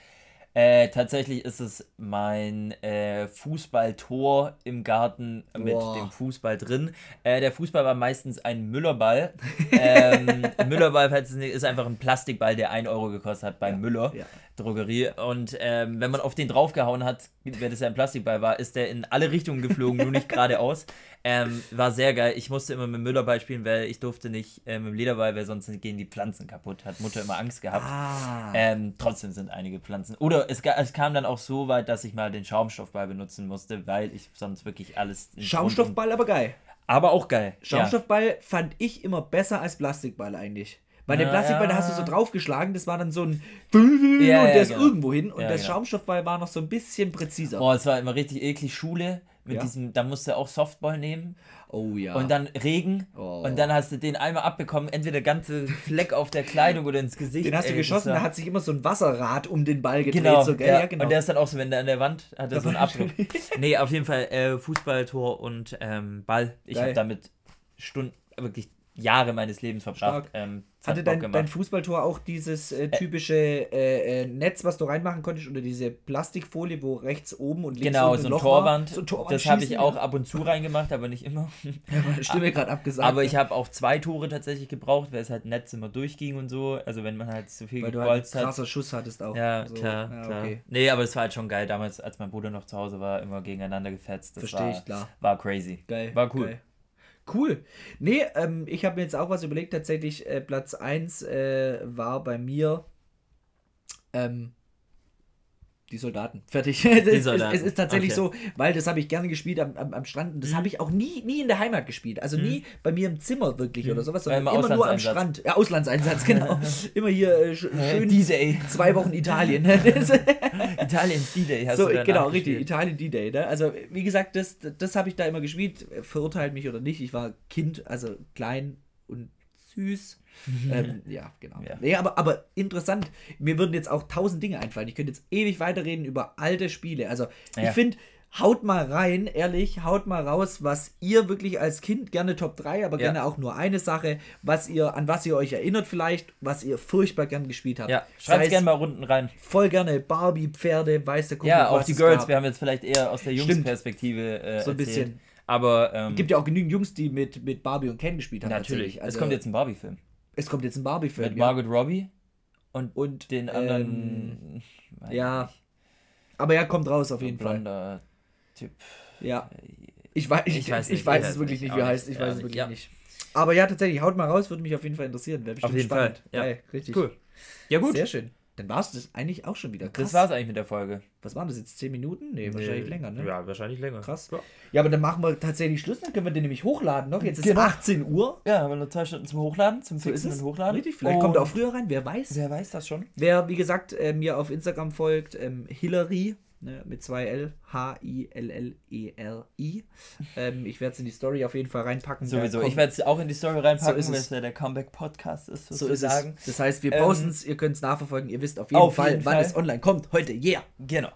Äh, tatsächlich ist es mein äh, Fußballtor im Garten mit Boah. dem Fußball drin. Äh, der Fußball war meistens ein Müllerball. ähm, Müllerball falls es nicht, ist einfach ein Plastikball, der 1 Euro gekostet hat bei Ja, Müller ja. Drogerie. Und ähm, wenn man auf den draufgehauen hat, wenn das ja ein Plastikball war, ist der in alle Richtungen geflogen, nur nicht geradeaus. Ähm, war sehr geil. Ich musste immer mit dem Müllerball spielen, weil ich durfte nicht äh, mit dem Lederball, weil sonst gehen die Pflanzen kaputt. Hat Mutter immer Angst gehabt. Ah. Ähm, trotzdem sind einige Pflanzen. Oder es, es kam dann auch so weit, dass ich mal den Schaumstoffball benutzen musste, weil ich sonst wirklich alles. Schaumstoffball aber geil. und- Aber auch geil. Schaumstoffball fand ich immer besser als Plastikball eigentlich. Weil den Ja, Plastikball, da ja. hast du so draufgeschlagen, das war dann so ein und Ja, der ja, ist genau. irgendwo hin. Und Ja, der genau. Schaumstoffball war noch so ein bisschen präziser. Boah, es war immer richtig eklig. Schule mit Ja. diesem, da musst du auch Softball nehmen. Oh ja. Und dann Regen. Oh. Und dann hast du den einmal abbekommen, entweder ganze Fleck auf der Kleidung oder ins Gesicht. den hast du geschossen, da hat sich immer so ein Wasserrad um den Ball gedreht. Genau, so, gell? ja. Ja, genau. Und der ist dann auch so, wenn der an der Wand hat, er so einen Abdruck. nee, auf jeden Fall äh, Fußballtor und ähm, Ball. Ich habe damit Stunden, wirklich Jahre meines Lebens verbracht. Ähm, hat Hatte dein, dein Fußballtor auch dieses äh, typische äh, äh, Netz, was du reinmachen konntest, oder diese Plastikfolie, wo rechts oben und links Genau, unten so ein Loch Torwand. So ein Torwand das habe ich auch ab und zu reingemacht, aber nicht immer. Ja, meine Stimme gerade abgesagt. aber ich habe auch zwei Tore tatsächlich gebraucht, weil es halt Netz immer durchging und so. Also wenn man halt zu viel weil du halt einen krasser Schuss hattest auch. Ja, So, klar, ja, klar. Okay. Nee, aber es war halt schon geil. Damals, als mein Bruder noch zu Hause war, immer gegeneinander gefetzt. Das Versteh war, ich, klar. War crazy. Geil. War cool. Geil. Cool. Nee, ähm, ich habe mir jetzt auch was überlegt. Tatsächlich, äh, Platz 1 äh, war bei mir ähm, die Soldaten. Fertig. Die Soldaten. Es, es, ist tatsächlich okay. so, weil das habe ich gerne gespielt am, am, am Strand und das mhm. habe ich auch nie, nie in der Heimat gespielt. Also mhm. nie bei mir im Zimmer wirklich mhm. oder sowas, sondern ja, immer, immer nur am Strand. Ja, Auslandseinsatz, genau. immer hier äh, schön D-Day. zwei Wochen Italien. Italien D-Day hast so, du Genau, richtig, Italien D-Day. Ne? Also wie gesagt, das, das habe ich da immer gespielt. Verurteilt mich oder nicht. Ich war Kind, also klein und süß. ähm, ja, genau. Ja. Nee, aber, aber interessant. Mir würden jetzt auch tausend Dinge einfallen. Ich könnte jetzt ewig weiterreden über alte Spiele. Also, ja. ich finde, haut mal rein, ehrlich, haut mal raus, was ihr wirklich als Kind gerne Top 3, aber ja. gerne auch nur eine Sache, was ihr, an was ihr euch erinnert vielleicht, was ihr furchtbar gern gespielt habt. Ja, schreibt gerne mal Runden rein. Voll gerne Barbie, Pferde, weiße Kumpel, Ja, auch die Girls, gab. wir haben jetzt vielleicht eher aus der Jungsperspektive äh, So ein bisschen. Aber ähm, gibt ja auch genügend Jungs, die mit, mit Barbie und Ken gespielt haben. Natürlich. Also, es kommt jetzt ein Barbie-Film. Es kommt jetzt ein Barbie-Film. Mit ja. Margot Robbie und, und den anderen. Ähm, ja. Aber ja, kommt raus auf jeden Fall. Typ. Ja. Ich weiß, ich, ich weiß, nicht, ich weiß es wirklich nicht, wie er heißt. Ich weiß es wirklich ja. nicht. Aber ja, tatsächlich, haut mal raus, würde mich auf jeden Fall interessieren. Wäre bestimmt auf jeden spannend. Fall. Ja, Geil, richtig. Cool. Ja, gut. Sehr schön. Dann war es das eigentlich auch schon wieder. Krass. Das war es eigentlich mit der Folge. Was waren das jetzt? 10 Minuten? Nee, nee, wahrscheinlich länger, ne? Ja, wahrscheinlich länger. Krass. Ja. ja, aber dann machen wir tatsächlich Schluss, dann können wir den nämlich hochladen noch. Jetzt ist genau. 18 Uhr. Ja, haben wir noch zwei Stunden zum Hochladen, zum so Fixen und Hochladen. Richtig, vielleicht und kommt er auch früher rein, wer weiß. Wer weiß das schon. Wer, wie gesagt, äh, mir auf Instagram folgt, ähm, Hillary ne, mit zwei L, H-I-L-L-E-R-I. ähm, ich werde es in die Story auf jeden Fall reinpacken. Sowieso, ich werde es auch in die Story reinpacken, so weil es ja der Comeback-Podcast ist, sozusagen. So das heißt, wir ähm, posten es, ihr könnt es nachverfolgen, ihr wisst auf jeden auf Fall, jeden wann Fall. es online kommt. Heute, yeah. Genau.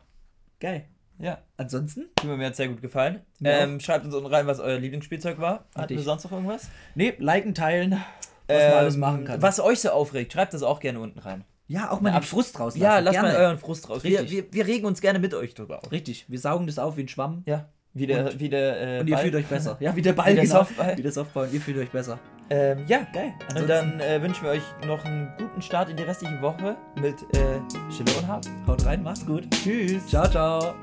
Geil. Ja. Ansonsten? Mir hat es sehr gut gefallen. Ähm, schreibt uns unten rein, was euer Lieblingsspielzeug war. Hatten wir sonst noch irgendwas? Nee, liken, teilen, was man alles machen kann. Was euch so aufregt, schreibt das auch gerne unten rein. Ja, auch mal den Frust rauslassen. Ja, lasst gerne. mal euren Frust raus. Wir, wir, wir, regen uns gerne mit euch drüber auf. Richtig, wir saugen das auf wie ein Schwamm. Ja. Wie der, und, wie der, äh, und ihr Ball. fühlt euch besser. Ja, wie der Ball, wie der genau. Softball. Wie der Softball und ihr fühlt euch besser. Ähm, ja, geil. Ansonsten und dann äh, wünschen wir euch noch einen guten Start in die restliche Woche mit äh, Schille und Hab. Haut rein, macht's gut. Tschüss. Ciao, ciao.